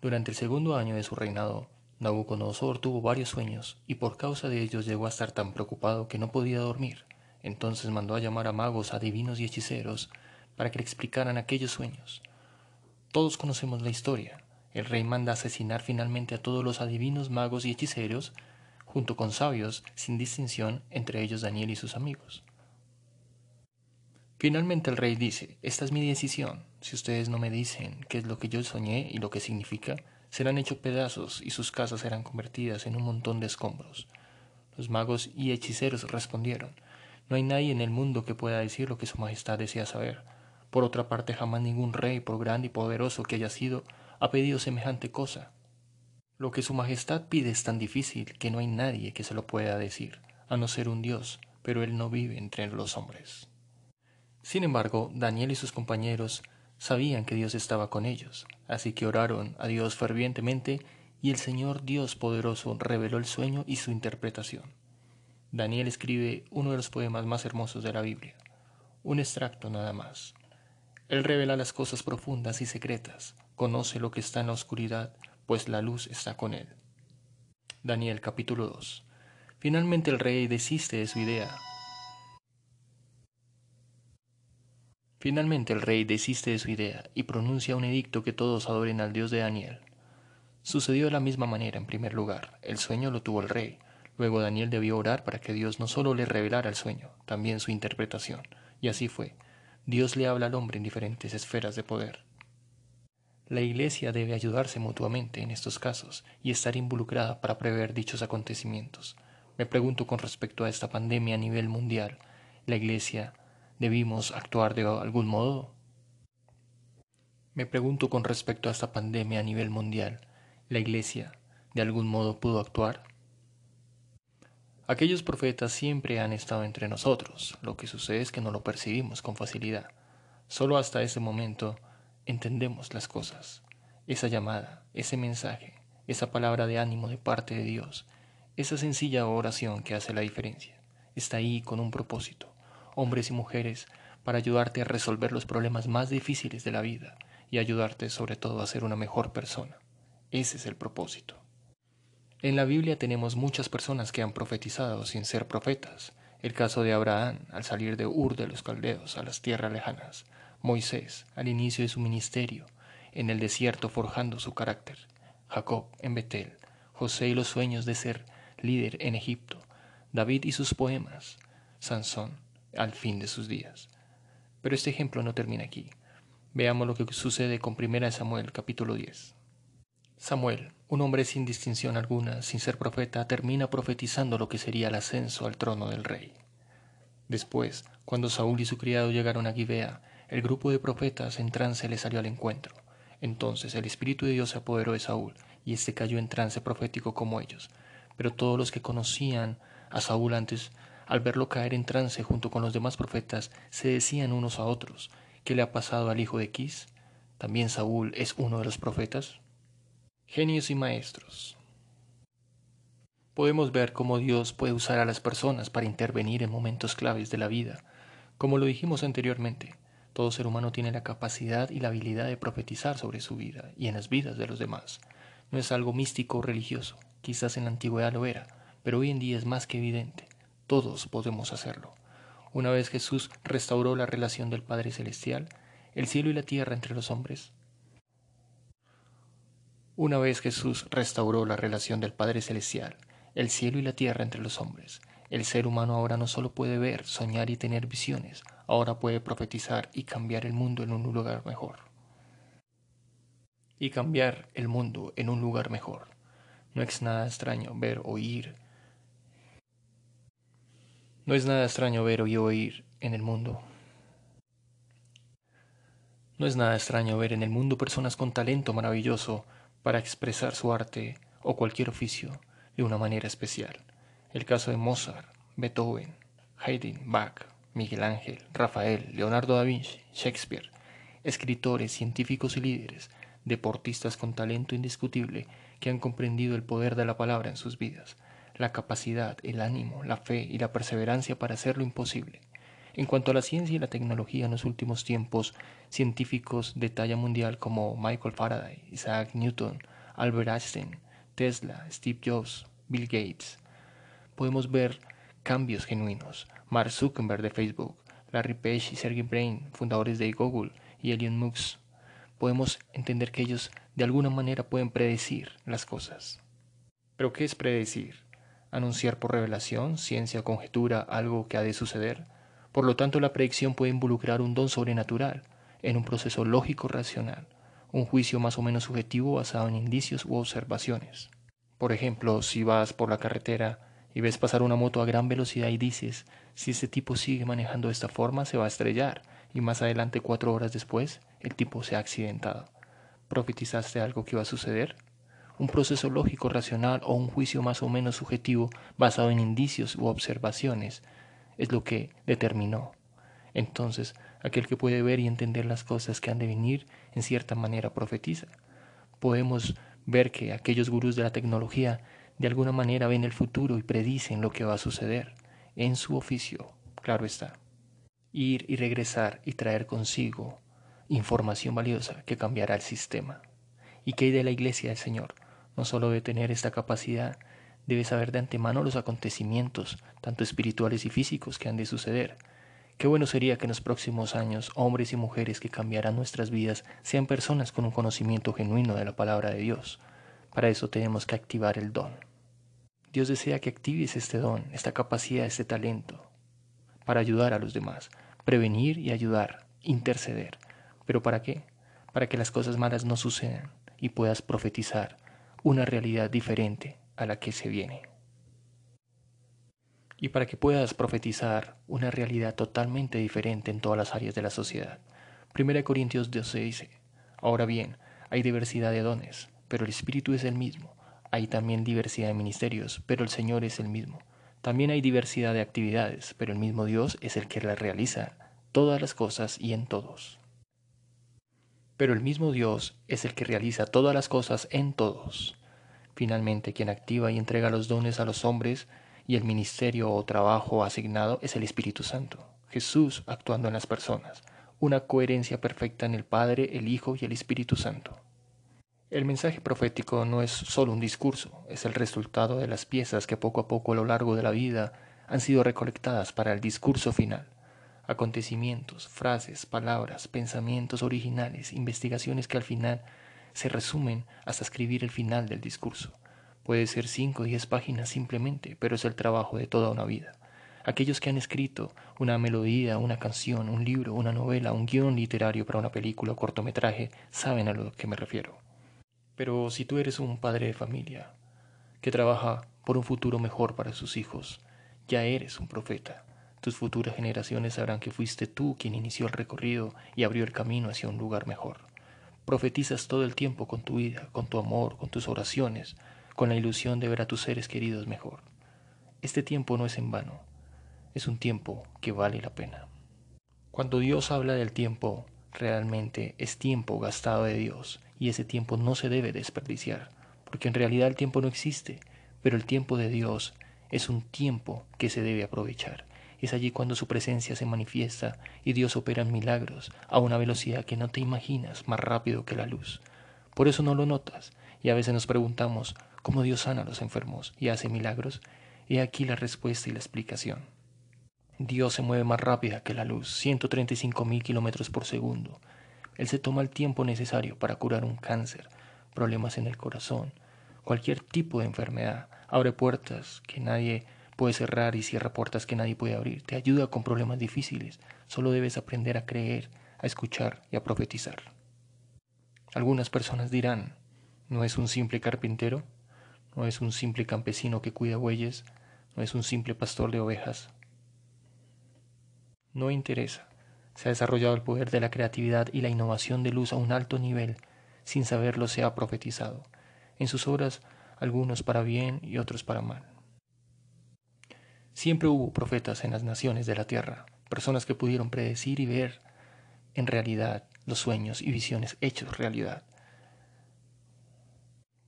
Durante el segundo año de su reinado, Nabucodonosor tuvo varios sueños y por causa de ellos llegó a estar tan preocupado que no podía dormir. Entonces mandó a llamar a magos, adivinos y hechiceros para que le explicaran aquellos sueños. Todos conocemos la historia. El rey manda asesinar finalmente a todos los adivinos, magos y hechiceros, junto con sabios, sin distinción, entre ellos Daniel y sus amigos. Finalmente el rey dice, esta es mi decisión, si ustedes no me dicen qué es lo que yo soñé y lo que significa, serán hechos pedazos y sus casas serán convertidas en un montón de escombros. Los magos y hechiceros respondieron, no hay nadie en el mundo que pueda decir lo que su majestad desea saber. Por otra parte, jamás ningún rey, por grande y poderoso que haya sido, ha pedido semejante cosa. Lo que su Majestad pide es tan difícil que no hay nadie que se lo pueda decir, a no ser un Dios, pero él no vive entre los hombres. Sin embargo, Daniel y sus compañeros sabían que Dios estaba con ellos, así que oraron a Dios fervientemente y el Señor Dios poderoso reveló el sueño y su interpretación. Daniel escribe uno de los poemas más hermosos de la Biblia, un extracto nada más. Él revela las cosas profundas y secretas, conoce lo que está en la oscuridad, pues la luz está con él. Daniel capítulo 2. Finalmente el rey desiste de su idea. Finalmente el rey desiste de su idea y pronuncia un edicto que todos adoren al Dios de Daniel. Sucedió de la misma manera en primer lugar. El sueño lo tuvo el rey. Luego Daniel debió orar para que Dios no solo le revelara el sueño, también su interpretación. Y así fue. Dios le habla al hombre en diferentes esferas de poder. La Iglesia debe ayudarse mutuamente en estos casos y estar involucrada para prever dichos acontecimientos. Me pregunto con respecto a esta pandemia a nivel mundial, ¿la Iglesia debimos actuar de algún modo? Me pregunto con respecto a esta pandemia a nivel mundial, la Iglesia de algún modo pudo actuar? Aquellos profetas siempre han estado entre nosotros, lo que sucede es que no lo percibimos con facilidad. Solo hasta ese momento entendemos las cosas. Esa llamada, ese mensaje, esa palabra de ánimo de parte de Dios, esa sencilla oración que hace la diferencia, está ahí con un propósito, hombres y mujeres, para ayudarte a resolver los problemas más difíciles de la vida y ayudarte sobre todo a ser una mejor persona. Ese es el propósito. En la Biblia tenemos muchas personas que han profetizado sin ser profetas. El caso de Abraham al salir de Ur de los Caldeos a las tierras lejanas. Moisés al inicio de su ministerio, en el desierto forjando su carácter. Jacob en Betel. José y los sueños de ser líder en Egipto. David y sus poemas. Sansón al fin de sus días. Pero este ejemplo no termina aquí. Veamos lo que sucede con 1 Samuel capítulo 10. Samuel, un hombre sin distinción alguna, sin ser profeta, termina profetizando lo que sería el ascenso al trono del rey. Después, cuando Saúl y su criado llegaron a Gibea, el grupo de profetas en trance le salió al encuentro. Entonces el Espíritu de Dios se apoderó de Saúl, y éste cayó en trance profético como ellos. Pero todos los que conocían a Saúl antes, al verlo caer en trance junto con los demás profetas, se decían unos a otros, ¿qué le ha pasado al hijo de Quis? ¿También Saúl es uno de los profetas? Genios y maestros. Podemos ver cómo Dios puede usar a las personas para intervenir en momentos claves de la vida. Como lo dijimos anteriormente, todo ser humano tiene la capacidad y la habilidad de profetizar sobre su vida y en las vidas de los demás. No es algo místico o religioso, quizás en la antigüedad lo era, pero hoy en día es más que evidente. Todos podemos hacerlo. Una vez Jesús restauró la relación del Padre Celestial, el cielo y la tierra entre los hombres, una vez Jesús restauró la relación del Padre Celestial, el cielo y la tierra entre los hombres, el ser humano ahora no solo puede ver, soñar y tener visiones, ahora puede profetizar y cambiar el mundo en un lugar mejor. Y cambiar el mundo en un lugar mejor. No es nada extraño ver, oír. No es nada extraño ver o oír en el mundo. No es nada extraño ver en el mundo personas con talento maravilloso para expresar su arte o cualquier oficio de una manera especial. El caso de Mozart, Beethoven, Haydn, Bach, Miguel Ángel, Rafael, Leonardo da Vinci, Shakespeare, escritores, científicos y líderes, deportistas con talento indiscutible que han comprendido el poder de la palabra en sus vidas, la capacidad, el ánimo, la fe y la perseverancia para hacer lo imposible. En cuanto a la ciencia y la tecnología en los últimos tiempos, científicos de talla mundial como Michael Faraday, Isaac Newton, Albert Einstein, Tesla, Steve Jobs, Bill Gates, podemos ver cambios genuinos. Mark Zuckerberg de Facebook, Larry Page y Sergey Brin, fundadores de Google, y Elon Musk, podemos entender que ellos de alguna manera pueden predecir las cosas. ¿Pero qué es predecir? ¿Anunciar por revelación, ciencia conjetura algo que ha de suceder? Por lo tanto, la predicción puede involucrar un don sobrenatural en un proceso lógico racional, un juicio más o menos subjetivo basado en indicios u observaciones. Por ejemplo, si vas por la carretera y ves pasar una moto a gran velocidad y dices, si ese tipo sigue manejando de esta forma se va a estrellar, y más adelante cuatro horas después el tipo se ha accidentado. ¿Profetizaste algo que va a suceder? Un proceso lógico racional o un juicio más o menos subjetivo basado en indicios u observaciones es lo que determinó. Entonces, aquel que puede ver y entender las cosas que han de venir, en cierta manera profetiza. Podemos ver que aquellos gurús de la tecnología de alguna manera ven el futuro y predicen lo que va a suceder en su oficio, claro está. Ir y regresar y traer consigo información valiosa que cambiará el sistema. ¿Y que hay de la iglesia del Señor? No solo de tener esta capacidad, debe saber de antemano los acontecimientos, tanto espirituales y físicos, que han de suceder. Qué bueno sería que en los próximos años hombres y mujeres que cambiarán nuestras vidas sean personas con un conocimiento genuino de la palabra de Dios. Para eso tenemos que activar el don. Dios desea que actives este don, esta capacidad, este talento, para ayudar a los demás, prevenir y ayudar, interceder. ¿Pero para qué? Para que las cosas malas no sucedan y puedas profetizar una realidad diferente a la que se viene. Y para que puedas profetizar una realidad totalmente diferente en todas las áreas de la sociedad. 1 Corintios 12 dice, Ahora bien, hay diversidad de dones, pero el Espíritu es el mismo. Hay también diversidad de ministerios, pero el Señor es el mismo. También hay diversidad de actividades, pero el mismo Dios es el que las realiza todas las cosas y en todos. Pero el mismo Dios es el que realiza todas las cosas en todos. Finalmente, quien activa y entrega los dones a los hombres y el ministerio o trabajo asignado es el Espíritu Santo, Jesús actuando en las personas, una coherencia perfecta en el Padre, el Hijo y el Espíritu Santo. El mensaje profético no es solo un discurso, es el resultado de las piezas que poco a poco a lo largo de la vida han sido recolectadas para el discurso final. Acontecimientos, frases, palabras, pensamientos originales, investigaciones que al final se resumen hasta escribir el final del discurso. Puede ser cinco o diez páginas simplemente, pero es el trabajo de toda una vida. Aquellos que han escrito una melodía, una canción, un libro, una novela, un guion literario para una película o cortometraje saben a lo que me refiero. Pero si tú eres un padre de familia que trabaja por un futuro mejor para sus hijos, ya eres un profeta. Tus futuras generaciones sabrán que fuiste tú quien inició el recorrido y abrió el camino hacia un lugar mejor. Profetizas todo el tiempo con tu vida, con tu amor, con tus oraciones, con la ilusión de ver a tus seres queridos mejor. Este tiempo no es en vano, es un tiempo que vale la pena. Cuando Dios habla del tiempo, realmente es tiempo gastado de Dios y ese tiempo no se debe desperdiciar, porque en realidad el tiempo no existe, pero el tiempo de Dios es un tiempo que se debe aprovechar es allí cuando su presencia se manifiesta y Dios opera en milagros a una velocidad que no te imaginas, más rápido que la luz. Por eso no lo notas y a veces nos preguntamos cómo Dios sana a los enfermos y hace milagros. He aquí la respuesta y la explicación. Dios se mueve más rápida que la luz, 135 mil kilómetros por segundo. Él se toma el tiempo necesario para curar un cáncer, problemas en el corazón, cualquier tipo de enfermedad. Abre puertas que nadie Puede cerrar y cierra puertas que nadie puede abrir. Te ayuda con problemas difíciles. Solo debes aprender a creer, a escuchar y a profetizar. Algunas personas dirán, ¿no es un simple carpintero? ¿No es un simple campesino que cuida bueyes? ¿No es un simple pastor de ovejas? No interesa. Se ha desarrollado el poder de la creatividad y la innovación de luz a un alto nivel. Sin saberlo se ha profetizado. En sus obras, algunos para bien y otros para mal. Siempre hubo profetas en las naciones de la tierra, personas que pudieron predecir y ver en realidad los sueños y visiones hechos realidad.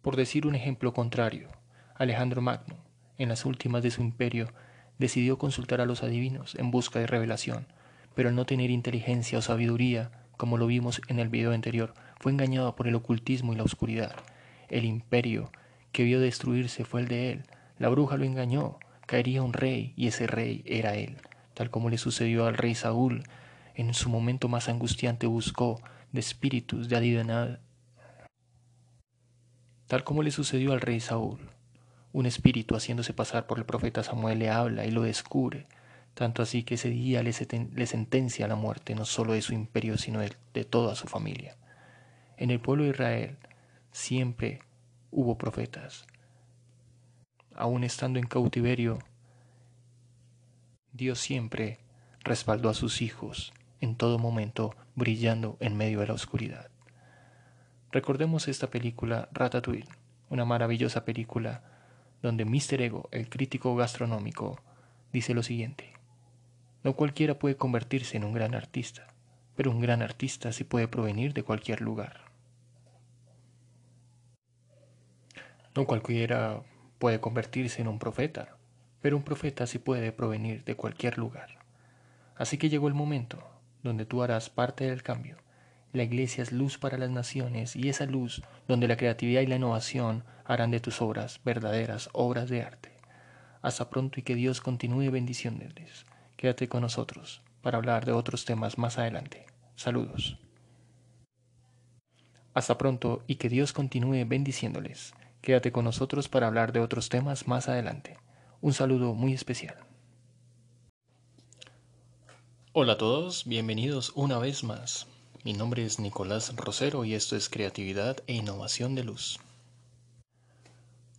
Por decir un ejemplo contrario, Alejandro Magno, en las últimas de su imperio, decidió consultar a los adivinos en busca de revelación, pero al no tener inteligencia o sabiduría, como lo vimos en el video anterior, fue engañado por el ocultismo y la oscuridad. El imperio que vio destruirse fue el de él. La bruja lo engañó, caería un rey y ese rey era él, tal como le sucedió al rey Saúl. En su momento más angustiante buscó de espíritus de adivinad, tal como le sucedió al rey Saúl. Un espíritu haciéndose pasar por el profeta Samuel le habla y lo descubre, tanto así que ese día le, sentencia a la muerte no solo de su imperio, sino de toda su familia. En el pueblo de Israel siempre hubo profetas, aún estando en cautiverio, Dios siempre respaldó a sus hijos en todo momento, brillando en medio de la oscuridad. Recordemos esta película Ratatouille, una maravillosa película donde Mr. Ego, el crítico gastronómico, dice lo siguiente. No cualquiera puede convertirse en un gran artista, pero un gran artista sí puede provenir de cualquier lugar. No cualquiera puede convertirse en un profeta, pero un profeta sí puede provenir de cualquier lugar. Así que llegó el momento donde tú harás parte del cambio. La iglesia es luz para las naciones y esa luz donde la creatividad y la innovación harán de tus obras verdaderas obras de arte. Hasta pronto y que Dios continúe bendiciéndoles. Quédate con nosotros para hablar de otros temas más adelante. Saludos. Hasta pronto y que Dios continúe bendiciéndoles. Quédate con nosotros para hablar de otros temas más adelante. Un saludo muy especial. Hola a todos, bienvenidos una vez más. Mi nombre es Nicolás Rosero y esto es Creatividad e Innovación de Luz.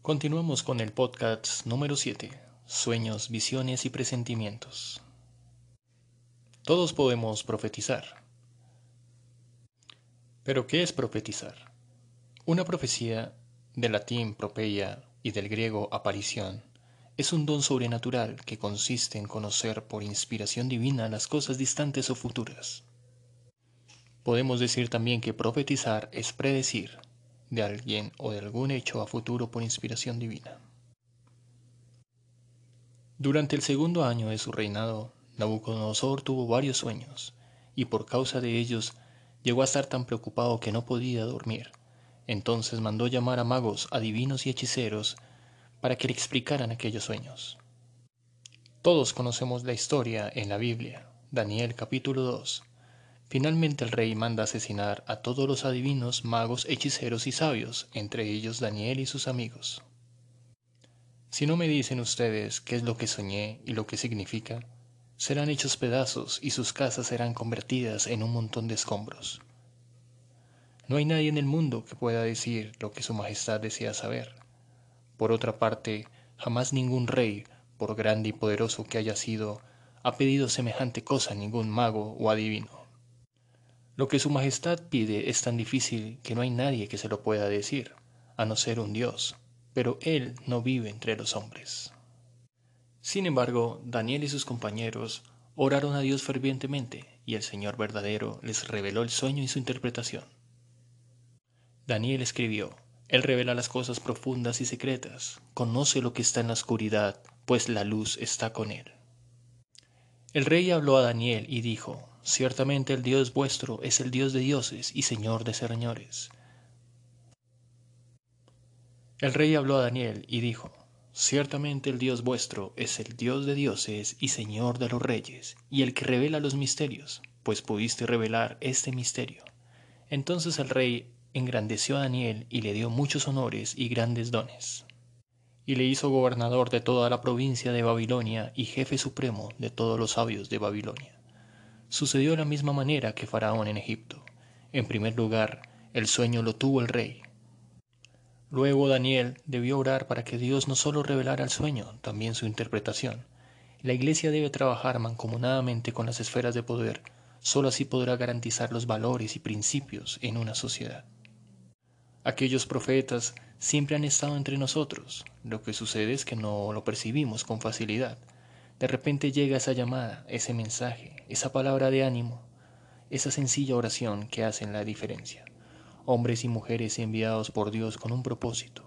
Continuamos con el podcast número 7, Sueños, Visiones y Presentimientos. Todos podemos profetizar. Pero ¿qué es profetizar? Una profecía, del latín propeia y del griego aparición, es un don sobrenatural que consiste en conocer por inspiración divina las cosas distantes o futuras. Podemos decir también que profetizar es predecir de alguien o de algún hecho a futuro por inspiración divina. Durante el segundo año de su reinado, Nabucodonosor tuvo varios sueños, y por causa de ellos llegó a estar tan preocupado que no podía dormir. Entonces mandó llamar a magos, adivinos y hechiceros para que le explicaran aquellos sueños. Todos conocemos la historia en la Biblia, Daniel capítulo 2. Finalmente el rey manda asesinar a todos los adivinos, magos, hechiceros y sabios, entre ellos Daniel y sus amigos. Si no me dicen ustedes qué es lo que soñé y lo que significa, serán hechos pedazos y sus casas serán convertidas en un montón de escombros. No hay nadie en el mundo que pueda decir lo que Su Majestad desea saber. Por otra parte, jamás ningún rey, por grande y poderoso que haya sido, ha pedido semejante cosa a ningún mago o adivino. Lo que Su Majestad pide es tan difícil que no hay nadie que se lo pueda decir, a no ser un Dios, pero Él no vive entre los hombres. Sin embargo, Daniel y sus compañeros oraron a Dios fervientemente y el Señor verdadero les reveló el sueño y su interpretación. Daniel escribió, Él revela las cosas profundas y secretas, conoce lo que está en la oscuridad, pues la luz está con Él. El rey habló a Daniel y dijo, Ciertamente el Dios vuestro es el Dios de dioses y Señor de señores. El rey habló a Daniel y dijo, Ciertamente el Dios vuestro es el Dios de dioses y Señor de los reyes, y el que revela los misterios, pues pudiste revelar este misterio. Entonces el rey engrandeció a Daniel y le dio muchos honores y grandes dones. Y le hizo gobernador de toda la provincia de Babilonia y jefe supremo de todos los sabios de Babilonia. Sucedió de la misma manera que Faraón en Egipto. En primer lugar, el sueño lo tuvo el rey, Luego Daniel debió orar para que Dios no solo revelara el sueño, también su interpretación. La Iglesia debe trabajar mancomunadamente con las esferas de poder, sólo así podrá garantizar los valores y principios en una sociedad. Aquellos profetas siempre han estado entre nosotros, lo que sucede es que no lo percibimos con facilidad. De repente llega esa llamada, ese mensaje, esa palabra de ánimo, esa sencilla oración que hacen la diferencia hombres y mujeres enviados por Dios con un propósito,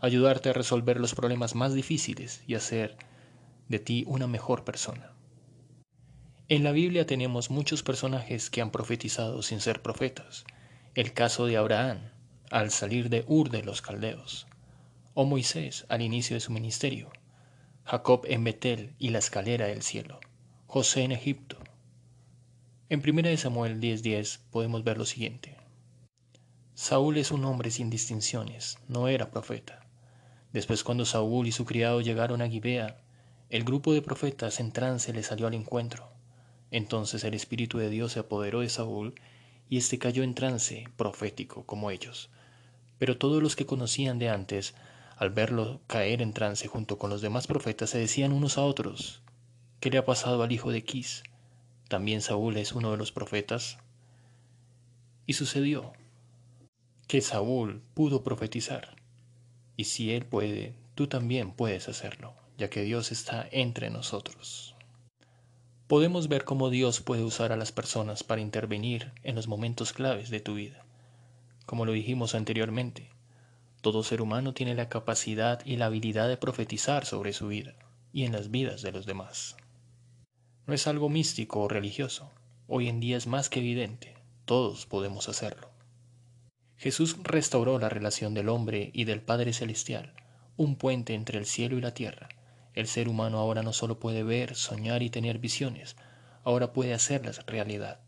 ayudarte a resolver los problemas más difíciles y hacer de ti una mejor persona. En la Biblia tenemos muchos personajes que han profetizado sin ser profetas. El caso de Abraham, al salir de Ur de los Caldeos, o Moisés al inicio de su ministerio, Jacob en Betel y la escalera del cielo, José en Egipto. En 1 Samuel 10:10 podemos ver lo siguiente. Saúl es un hombre sin distinciones, no era profeta. Después cuando Saúl y su criado llegaron a Gibea, el grupo de profetas en trance le salió al encuentro. Entonces el Espíritu de Dios se apoderó de Saúl, y éste cayó en trance profético como ellos. Pero todos los que conocían de antes, al verlo caer en trance junto con los demás profetas, se decían unos a otros, ¿qué le ha pasado al hijo de Quis? ¿También Saúl es uno de los profetas? Y sucedió que Saúl pudo profetizar. Y si él puede, tú también puedes hacerlo, ya que Dios está entre nosotros. Podemos ver cómo Dios puede usar a las personas para intervenir en los momentos claves de tu vida. Como lo dijimos anteriormente, Todo ser humano tiene la capacidad y la habilidad de profetizar sobre su vida y en las vidas de los demás. No es algo místico o religioso. Hoy en día es más que evidente. Todos podemos hacerlo. Jesús restauró la relación del hombre y del Padre Celestial, un puente entre el cielo y la tierra. El ser humano ahora no solo puede ver, soñar y tener visiones, ahora puede hacerlas realidad.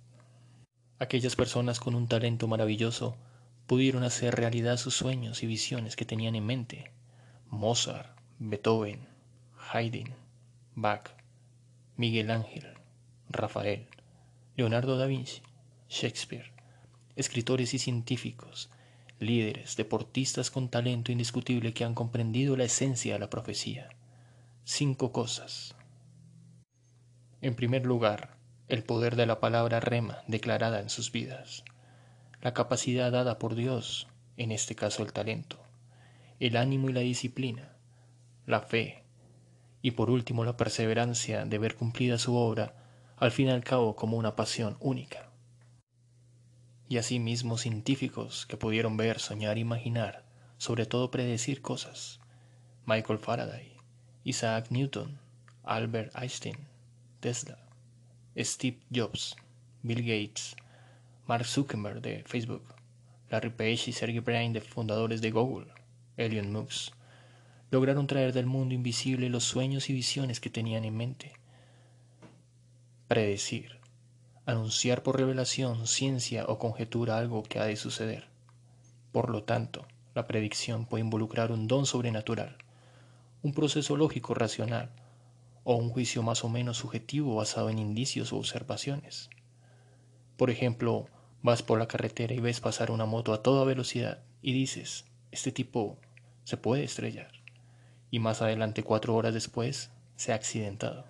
Aquellas personas con un talento maravilloso pudieron hacer realidad sus sueños y visiones que tenían en mente. Mozart, Beethoven, Haydn, Bach, Miguel Ángel, Rafael, Leonardo da Vinci, Shakespeare, escritores y científicos, líderes, deportistas con talento indiscutible que han comprendido la esencia de la profecía. Cinco cosas. En primer lugar, el poder de la palabra rema declarada en sus vidas, la capacidad dada por Dios, en este caso el talento, el ánimo y la disciplina, la fe, y por último la perseverancia de ver cumplida su obra, al fin y al cabo como una pasión única. Y asimismo científicos que pudieron ver, soñar, imaginar, sobre todo predecir cosas. Michael Faraday, Isaac Newton, Albert Einstein, Tesla, Steve Jobs, Bill Gates, Mark Zuckerberg de Facebook, Larry Page y Sergey Brin de fundadores de Google, Elon Musk, lograron traer del mundo invisible los sueños y visiones que tenían en mente. Predecir, anunciar por revelación, ciencia o conjetura algo que ha de suceder. Por lo tanto, la predicción puede involucrar un don sobrenatural, un proceso lógico racional o un juicio más o menos subjetivo basado en indicios o observaciones. Por ejemplo, vas por la carretera y ves pasar una moto a toda velocidad y dices, este tipo se puede estrellar y más adelante cuatro horas después se ha accidentado.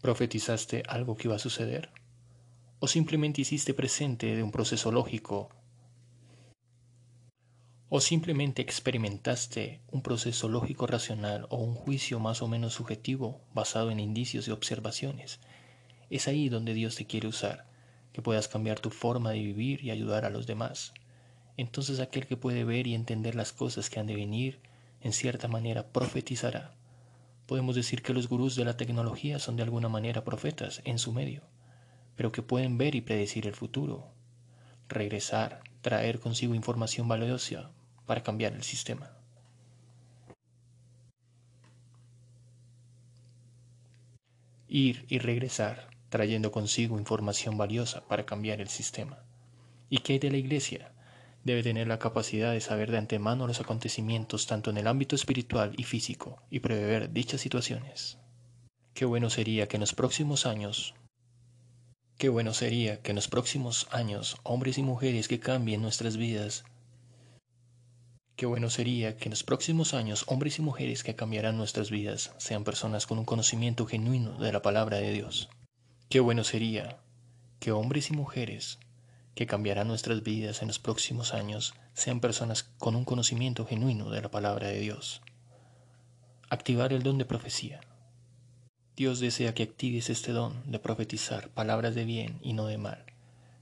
¿Profetizaste algo que iba a suceder? ¿O simplemente hiciste presente de un proceso lógico? ¿O simplemente experimentaste un proceso lógico racional o un juicio más o menos subjetivo basado en indicios y observaciones? Es ahí donde Dios te quiere usar, que puedas cambiar tu forma de vivir y ayudar a los demás. Entonces aquel que puede ver y entender las cosas que han de venir en cierta manera profetizará. Podemos decir que los gurús de la tecnología son de alguna manera profetas en su medio, pero que pueden ver y predecir el futuro, regresar, traer consigo información valiosa para cambiar el sistema. Ir y regresar, trayendo consigo información valiosa para cambiar el sistema. ¿Y qué hay de la iglesia? debe tener la capacidad de saber de antemano los acontecimientos tanto en el ámbito espiritual y físico y prever dichas situaciones. Qué bueno sería que en los próximos años Qué bueno sería que en los próximos años hombres y mujeres que cambien nuestras vidas Qué bueno sería que en los próximos años hombres y mujeres que cambiarán nuestras vidas sean personas con un conocimiento genuino de la palabra de Dios. Qué bueno sería que hombres y mujeres que cambiarán nuestras vidas en los próximos años sean personas con un conocimiento genuino de la palabra de Dios. Activar el don de profecía. Dios desea que actives este don de profetizar palabras de bien y no de mal,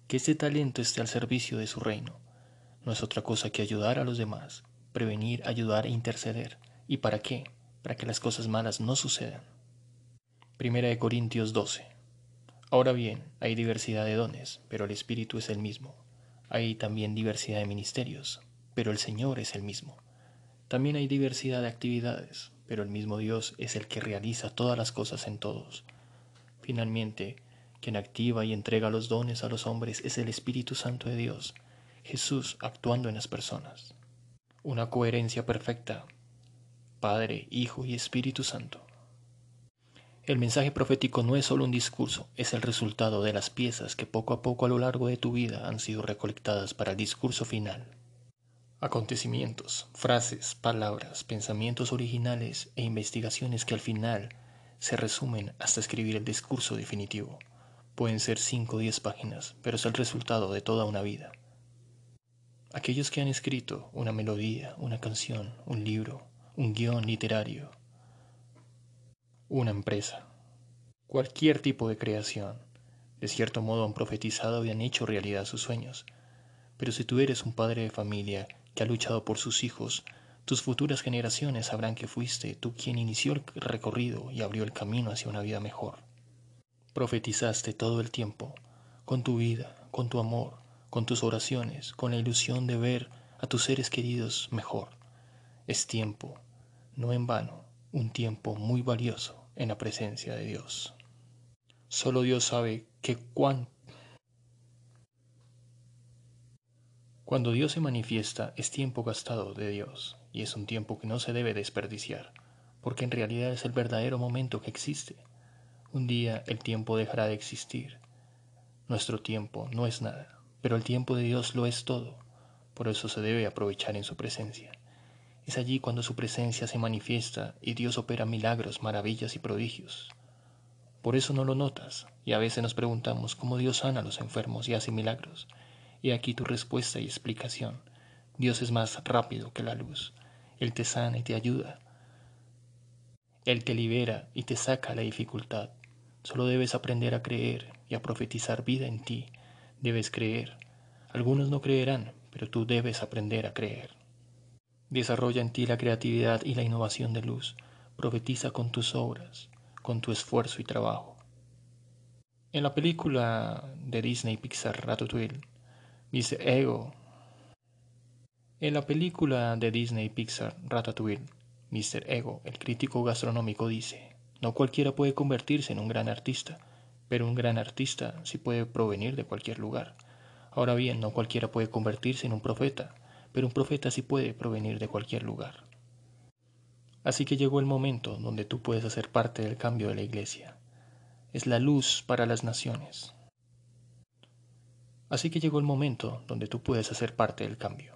que este talento esté al servicio de su reino. No es otra cosa que ayudar a los demás, prevenir, ayudar e interceder. ¿Y para qué? Para que las cosas malas no sucedan. Primera de Corintios 12. Ahora bien, hay diversidad de dones, pero el Espíritu es el mismo. Hay también diversidad de ministerios, pero el Señor es el mismo. También hay diversidad de actividades, pero el mismo Dios es el que realiza todas las cosas en todos. Finalmente, quien activa y entrega los dones a los hombres es el Espíritu Santo de Dios, Jesús actuando en las personas. Una coherencia perfecta, Padre, Hijo y Espíritu Santo. El mensaje profético no es solo un discurso, es el resultado de las piezas que poco a poco a lo largo de tu vida han sido recolectadas para el discurso final. Acontecimientos, frases, palabras, pensamientos originales e investigaciones que al final se resumen hasta escribir el discurso definitivo. Pueden ser 5 o 10 páginas, pero es el resultado de toda una vida. Aquellos que han escrito una melodía, una canción, un libro, un guion literario, una empresa, cualquier tipo de creación. De cierto modo han profetizado y han hecho realidad sus sueños. Pero si tú eres un padre de familia que ha luchado por sus hijos, tus futuras generaciones sabrán que fuiste tú quien inició el recorrido y abrió el camino hacia una vida mejor. Profetizaste todo el tiempo, con tu vida, con tu amor, con tus oraciones, con la ilusión de ver a tus seres queridos mejor. Es tiempo, no en vano, un tiempo muy valioso en la presencia de Dios. Solo Dios sabe que cuán... Cuando Dios se manifiesta es tiempo gastado de Dios y es un tiempo que no se debe desperdiciar, porque en realidad es el verdadero momento que existe. Un día el tiempo dejará de existir. Nuestro tiempo no es nada, pero el tiempo de Dios lo es todo, por eso se debe aprovechar en su presencia. Es allí cuando su presencia se manifiesta y Dios opera milagros, maravillas y prodigios. Por eso no lo notas, y a veces nos preguntamos cómo Dios sana a los enfermos y hace milagros. Y aquí tu respuesta y explicación. Dios es más rápido que la luz. Él te sana y te ayuda. Él te libera y te saca la dificultad. Solo debes aprender a creer y a profetizar vida en ti. Debes creer. Algunos no creerán, pero tú debes aprender a creer. Desarrolla en ti la creatividad y la innovación de luz. Profetiza con tus obras, con tu esfuerzo y trabajo. En la película de Disney Pixar Ratatouille, Mr. Ego. En la película de Disney Pixar Ratatouille, Mr. Ego, el crítico gastronómico, dice, no cualquiera puede convertirse en un gran artista, pero un gran artista sí puede provenir de cualquier lugar. Ahora bien, no cualquiera puede convertirse en un profeta, pero un profeta sí puede provenir de cualquier lugar. Así que llegó el momento donde tú puedes hacer parte del cambio de la iglesia. Es la luz para las naciones. Así que llegó el momento donde tú puedes hacer parte del cambio.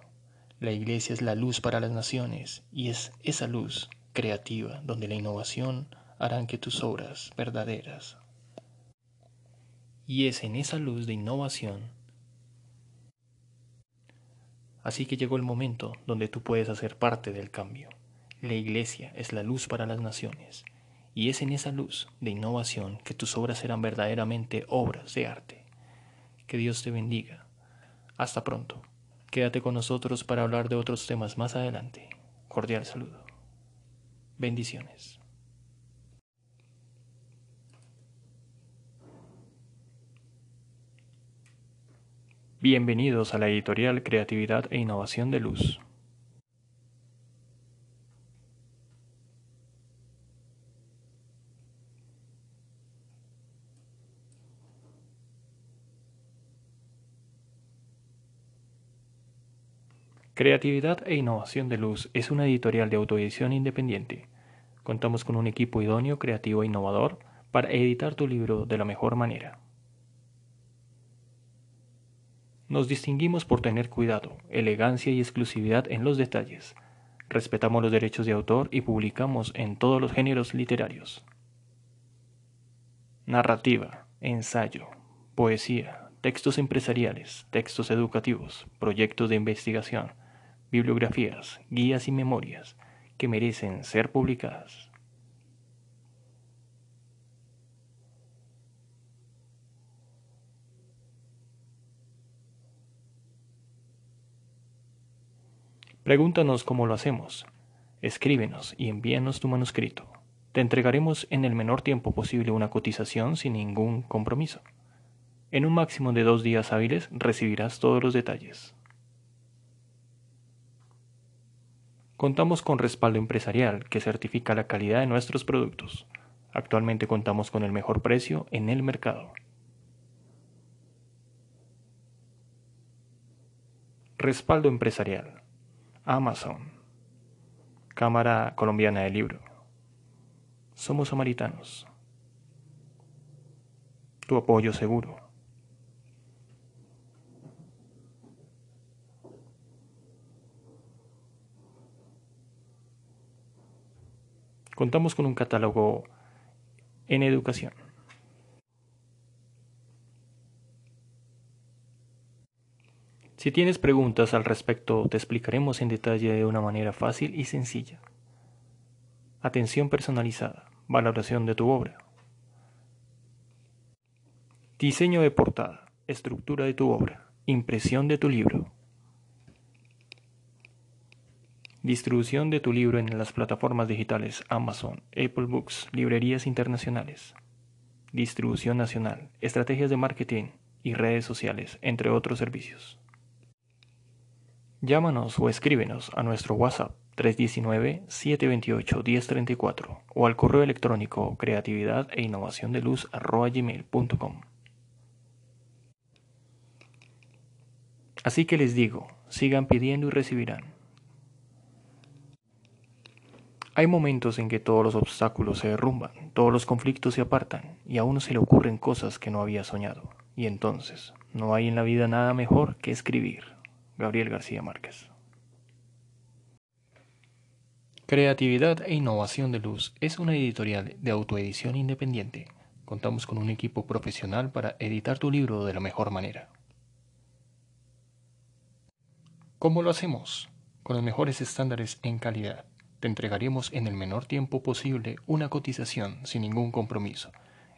La iglesia es la luz para las naciones y es esa luz creativa donde la innovación harán que tus obras verdaderas. Y es en esa luz de innovación Así que llegó el momento donde tú puedes hacer parte del cambio. La iglesia es la luz para las naciones, y es en esa luz de innovación que tus obras serán verdaderamente obras de arte. Que Dios te bendiga. Hasta pronto. Quédate con nosotros para hablar de otros temas más adelante. Cordial saludo. Bendiciones. Bienvenidos a la editorial Creatividad e Innovación de Luz. Creatividad e Innovación de Luz es una editorial de autoedición independiente. Contamos con un equipo idóneo, creativo e innovador para editar tu libro de la mejor manera. Nos distinguimos por tener cuidado, elegancia y exclusividad en los detalles. Respetamos los derechos de autor y publicamos en todos los géneros literarios. Narrativa, ensayo, poesía, textos empresariales, textos educativos, proyectos de investigación, bibliografías, guías y memorias que merecen ser publicadas. Pregúntanos cómo lo hacemos. Escríbenos y envíanos tu manuscrito. Te entregaremos en el menor tiempo posible una cotización sin ningún compromiso. En un máximo de dos días hábiles recibirás todos los detalles. Contamos con respaldo empresarial que certifica la calidad de nuestros productos. Actualmente contamos con el mejor precio en el mercado. Respaldo empresarial. Amazon, Cámara Colombiana del Libro. Somos samaritanos. Tu apoyo seguro. Contamos con un catálogo en educación. Si tienes preguntas al respecto, te explicaremos en detalle de una manera fácil y sencilla. Atención personalizada, valoración de tu obra. Diseño de portada, estructura de tu obra, impresión de tu libro. Distribución de tu libro en las plataformas digitales Amazon, Apple Books, librerías internacionales. Distribución nacional, estrategias de marketing y redes sociales, entre otros servicios. Llámanos o escríbenos a nuestro WhatsApp 319-728-1034 o al correo electrónico creatividad e innovación de luz gmail.com. Así que les digo, sigan pidiendo y recibirán. Hay momentos en que todos los obstáculos se derrumban, todos los conflictos se apartan y a uno se le ocurren cosas que no había soñado. Y entonces, no hay en la vida nada mejor que escribir. Gabriel García Márquez. Creatividad e Innovación de Luz es una editorial de autoedición independiente. Contamos con un equipo profesional para editar tu libro de la mejor manera. ¿Cómo lo hacemos? Con los mejores estándares en calidad te entregaremos en el menor tiempo posible una cotización sin ningún compromiso.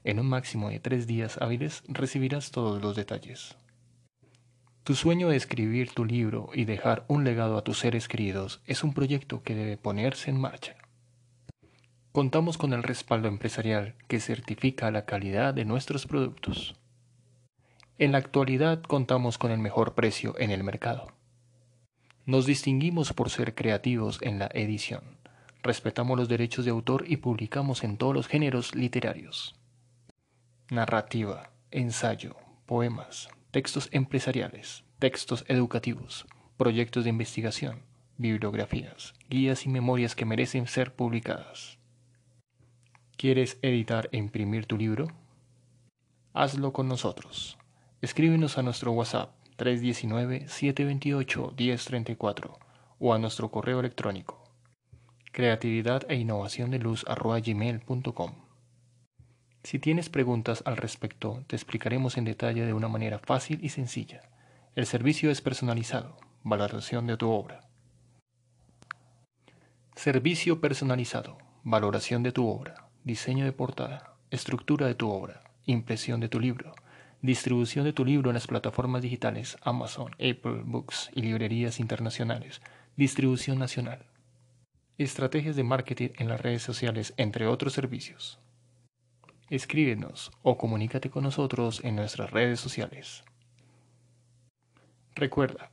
En un máximo de tres días hábiles recibirás todos los detalles. Tu sueño de escribir tu libro y dejar un legado a tus seres queridos es un proyecto que debe ponerse en marcha. Contamos con el respaldo empresarial que certifica la calidad de nuestros productos. En la actualidad contamos con el mejor precio en el mercado. Nos distinguimos por ser creativos en la edición. Respetamos los derechos de autor y publicamos en todos los géneros literarios. Narrativa, ensayo, poemas, textos empresariales, textos educativos, proyectos de investigación, bibliografías, guías y memorias que merecen ser publicadas. ¿Quieres editar e imprimir tu libro? Hazlo con nosotros. Escríbenos a nuestro WhatsApp 319-728-1034 o a nuestro correo electrónico creatividad e innovación de luz. Si tienes preguntas al respecto, te explicaremos en detalle de una manera fácil y sencilla. El servicio es personalizado. Valoración de tu obra. Servicio personalizado. Valoración de tu obra. Diseño de portada. Estructura de tu obra. Impresión de tu libro Distribución de tu libro en las plataformas digitales Amazon, Apple Books y librerías internacionales. Distribución nacional. Estrategias de marketing en las redes sociales, entre otros servicios. Escríbenos o comunícate con nosotros en nuestras redes sociales. Recuerda,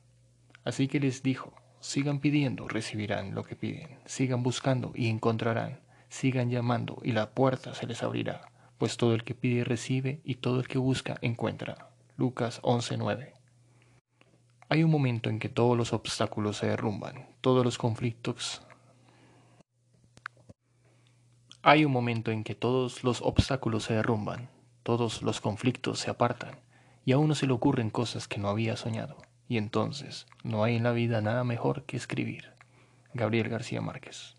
así que les dijo, sigan pidiendo, recibirán lo que piden, sigan buscando y encontrarán, sigan llamando y la puerta se les abrirá pues todo el que pide recibe y todo el que busca encuentra. Lucas 11:9. Hay un momento en que todos los obstáculos se derrumban, todos los conflictos. Hay un momento en que todos los obstáculos se derrumban, todos los conflictos se apartan, y a uno se le ocurren cosas que no había soñado. Y entonces, no hay en la vida nada mejor que escribir. Gabriel García Márquez.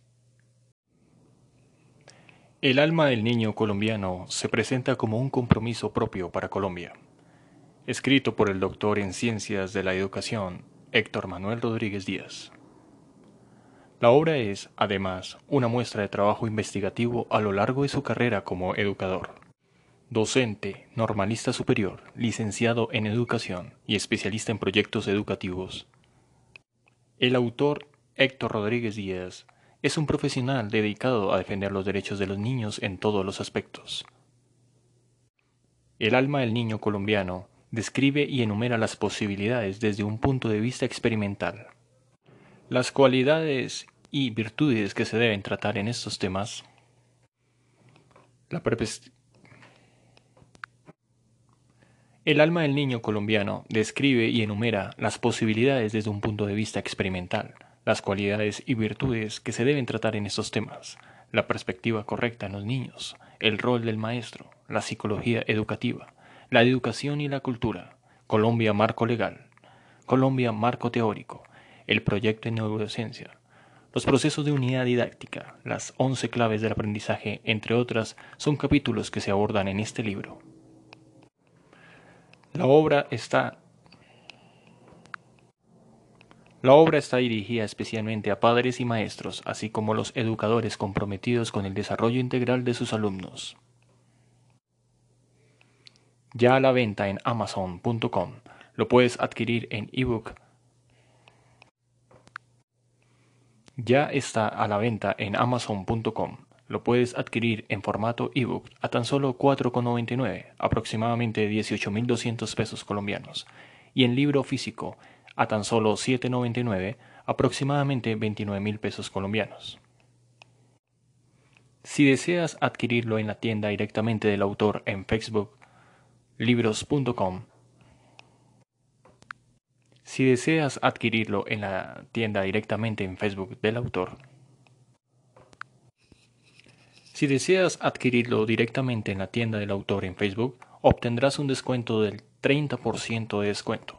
El alma del niño colombiano se presenta como un compromiso propio para Colombia. Escrito por el doctor en Ciencias de la Educación, Héctor Manuel Rodríguez Díaz. La obra es, además, una muestra de trabajo investigativo a lo largo de su carrera como educador. Docente, normalista superior, licenciado en educación y especialista en proyectos educativos. El autor, Héctor Rodríguez Díaz, es un profesional dedicado a defender los derechos de los niños en todos los aspectos. El alma del niño colombiano describe y enumera las posibilidades desde un punto de vista experimental. Las cualidades y virtudes que se deben tratar en estos temas. el alma del niño colombiano describe y enumera las posibilidades desde un punto de vista experimental las cualidades y virtudes que se deben tratar en estos temas, la perspectiva correcta en los niños, el rol del maestro, la psicología educativa, la educación y la cultura, Colombia marco legal, Colombia marco teórico, el proyecto en neurociencia, los procesos de unidad didáctica, las once claves del aprendizaje, entre otras, son capítulos que se abordan en este libro. La obra está la obra está dirigida especialmente a padres y maestros, así como los educadores comprometidos con el desarrollo integral de sus alumnos. Ya a la venta en amazon.com. Lo puedes adquirir en ebook. Ya está a la venta en amazon.com. Lo puedes adquirir en formato ebook a tan solo 4,99, aproximadamente 18.200 pesos colombianos, y en libro físico a tan solo 7,99, aproximadamente 29.000 pesos colombianos. Si deseas adquirirlo en la tienda directamente del autor en Facebook, libros.com. Si deseas adquirirlo en la tienda directamente en Facebook del autor, si deseas adquirirlo directamente en la tienda del autor en Facebook, obtendrás un descuento del 30% de descuento.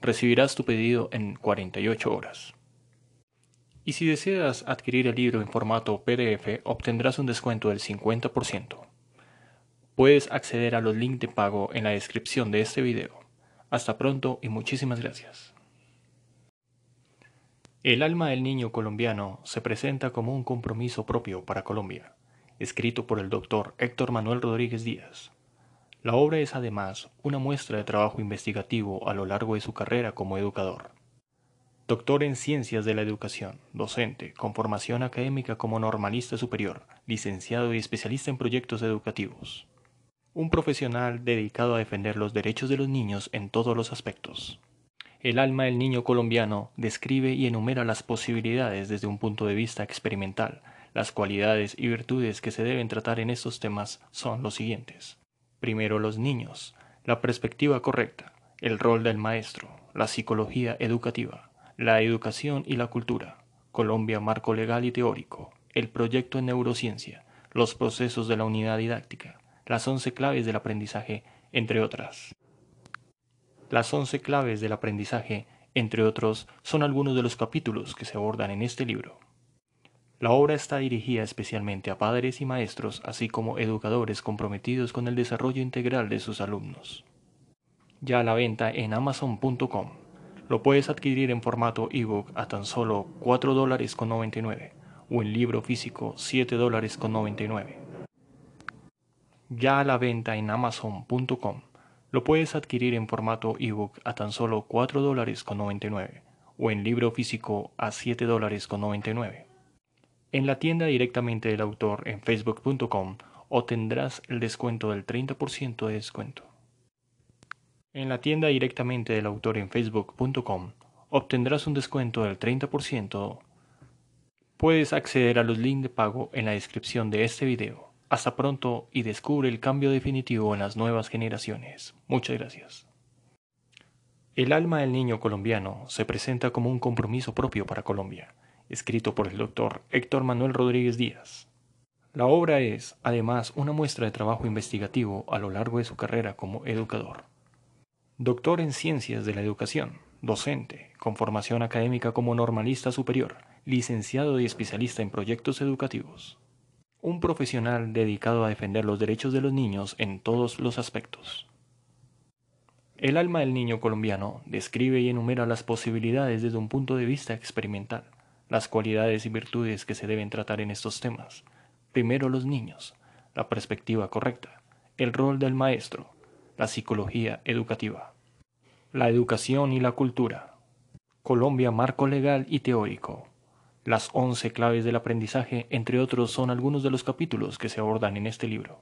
Recibirás tu pedido en 48 horas. Y si deseas adquirir el libro en formato PDF, obtendrás un descuento del 50%. Puedes acceder a los links de pago en la descripción de este video. Hasta pronto y muchísimas gracias. El alma del niño colombiano se presenta como un compromiso propio para Colombia escrito por el doctor Héctor Manuel Rodríguez Díaz. La obra es además una muestra de trabajo investigativo a lo largo de su carrera como educador. Doctor en Ciencias de la Educación, docente, con formación académica como normalista superior, licenciado y especialista en proyectos educativos. Un profesional dedicado a defender los derechos de los niños en todos los aspectos. El alma del niño colombiano describe y enumera las posibilidades desde un punto de vista experimental, las cualidades y virtudes que se deben tratar en estos temas son los siguientes. Primero los niños, la perspectiva correcta, el rol del maestro, la psicología educativa, la educación y la cultura, Colombia marco legal y teórico, el proyecto en neurociencia, los procesos de la unidad didáctica, las once claves del aprendizaje, entre otras. Las once claves del aprendizaje, entre otros, son algunos de los capítulos que se abordan en este libro. La obra está dirigida especialmente a padres y maestros, así como educadores comprometidos con el desarrollo integral de sus alumnos. Ya a la venta en amazon.com. Lo puedes adquirir en formato ebook a tan solo 4 dólares con 99 o en libro físico 7 dólares con 99. Ya a la venta en amazon.com. Lo puedes adquirir en formato ebook a tan solo 4 dólares con 99 o en libro físico a 7 dólares con 99. En la tienda directamente del autor en facebook.com obtendrás el descuento del 30% de descuento. En la tienda directamente del autor en facebook.com obtendrás un descuento del 30%. Puedes acceder a los links de pago en la descripción de este video. Hasta pronto y descubre el cambio definitivo en las nuevas generaciones. Muchas gracias. El alma del niño colombiano se presenta como un compromiso propio para Colombia escrito por el doctor Héctor Manuel Rodríguez Díaz. La obra es, además, una muestra de trabajo investigativo a lo largo de su carrera como educador. Doctor en Ciencias de la Educación, docente, con formación académica como normalista superior, licenciado y especialista en proyectos educativos. Un profesional dedicado a defender los derechos de los niños en todos los aspectos. El alma del niño colombiano describe y enumera las posibilidades desde un punto de vista experimental las cualidades y virtudes que se deben tratar en estos temas. Primero los niños, la perspectiva correcta, el rol del maestro, la psicología educativa, la educación y la cultura, Colombia marco legal y teórico. Las once claves del aprendizaje, entre otros, son algunos de los capítulos que se abordan en este libro.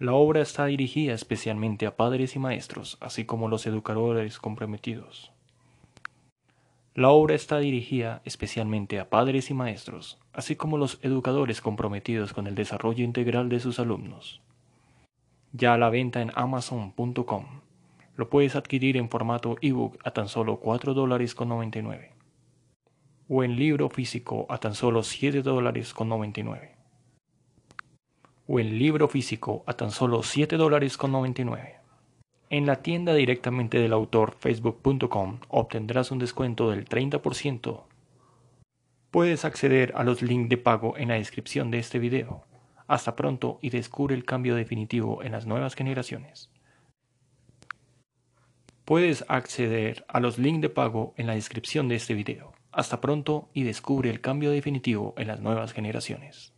La obra está dirigida especialmente a padres y maestros, así como los educadores comprometidos. La obra está dirigida especialmente a padres y maestros, así como los educadores comprometidos con el desarrollo integral de sus alumnos. Ya a la venta en amazon.com. Lo puedes adquirir en formato ebook a tan solo 4 dólares con 99 o en libro físico a tan solo 7 dólares con 99 o en libro físico a tan solo 7 dólares con 99. En la tienda directamente del autor facebook.com obtendrás un descuento del 30%. Puedes acceder a los links de pago en la descripción de este video. Hasta pronto y descubre el cambio definitivo en las nuevas generaciones. Puedes acceder a los links de pago en la descripción de este video. Hasta pronto y descubre el cambio definitivo en las nuevas generaciones.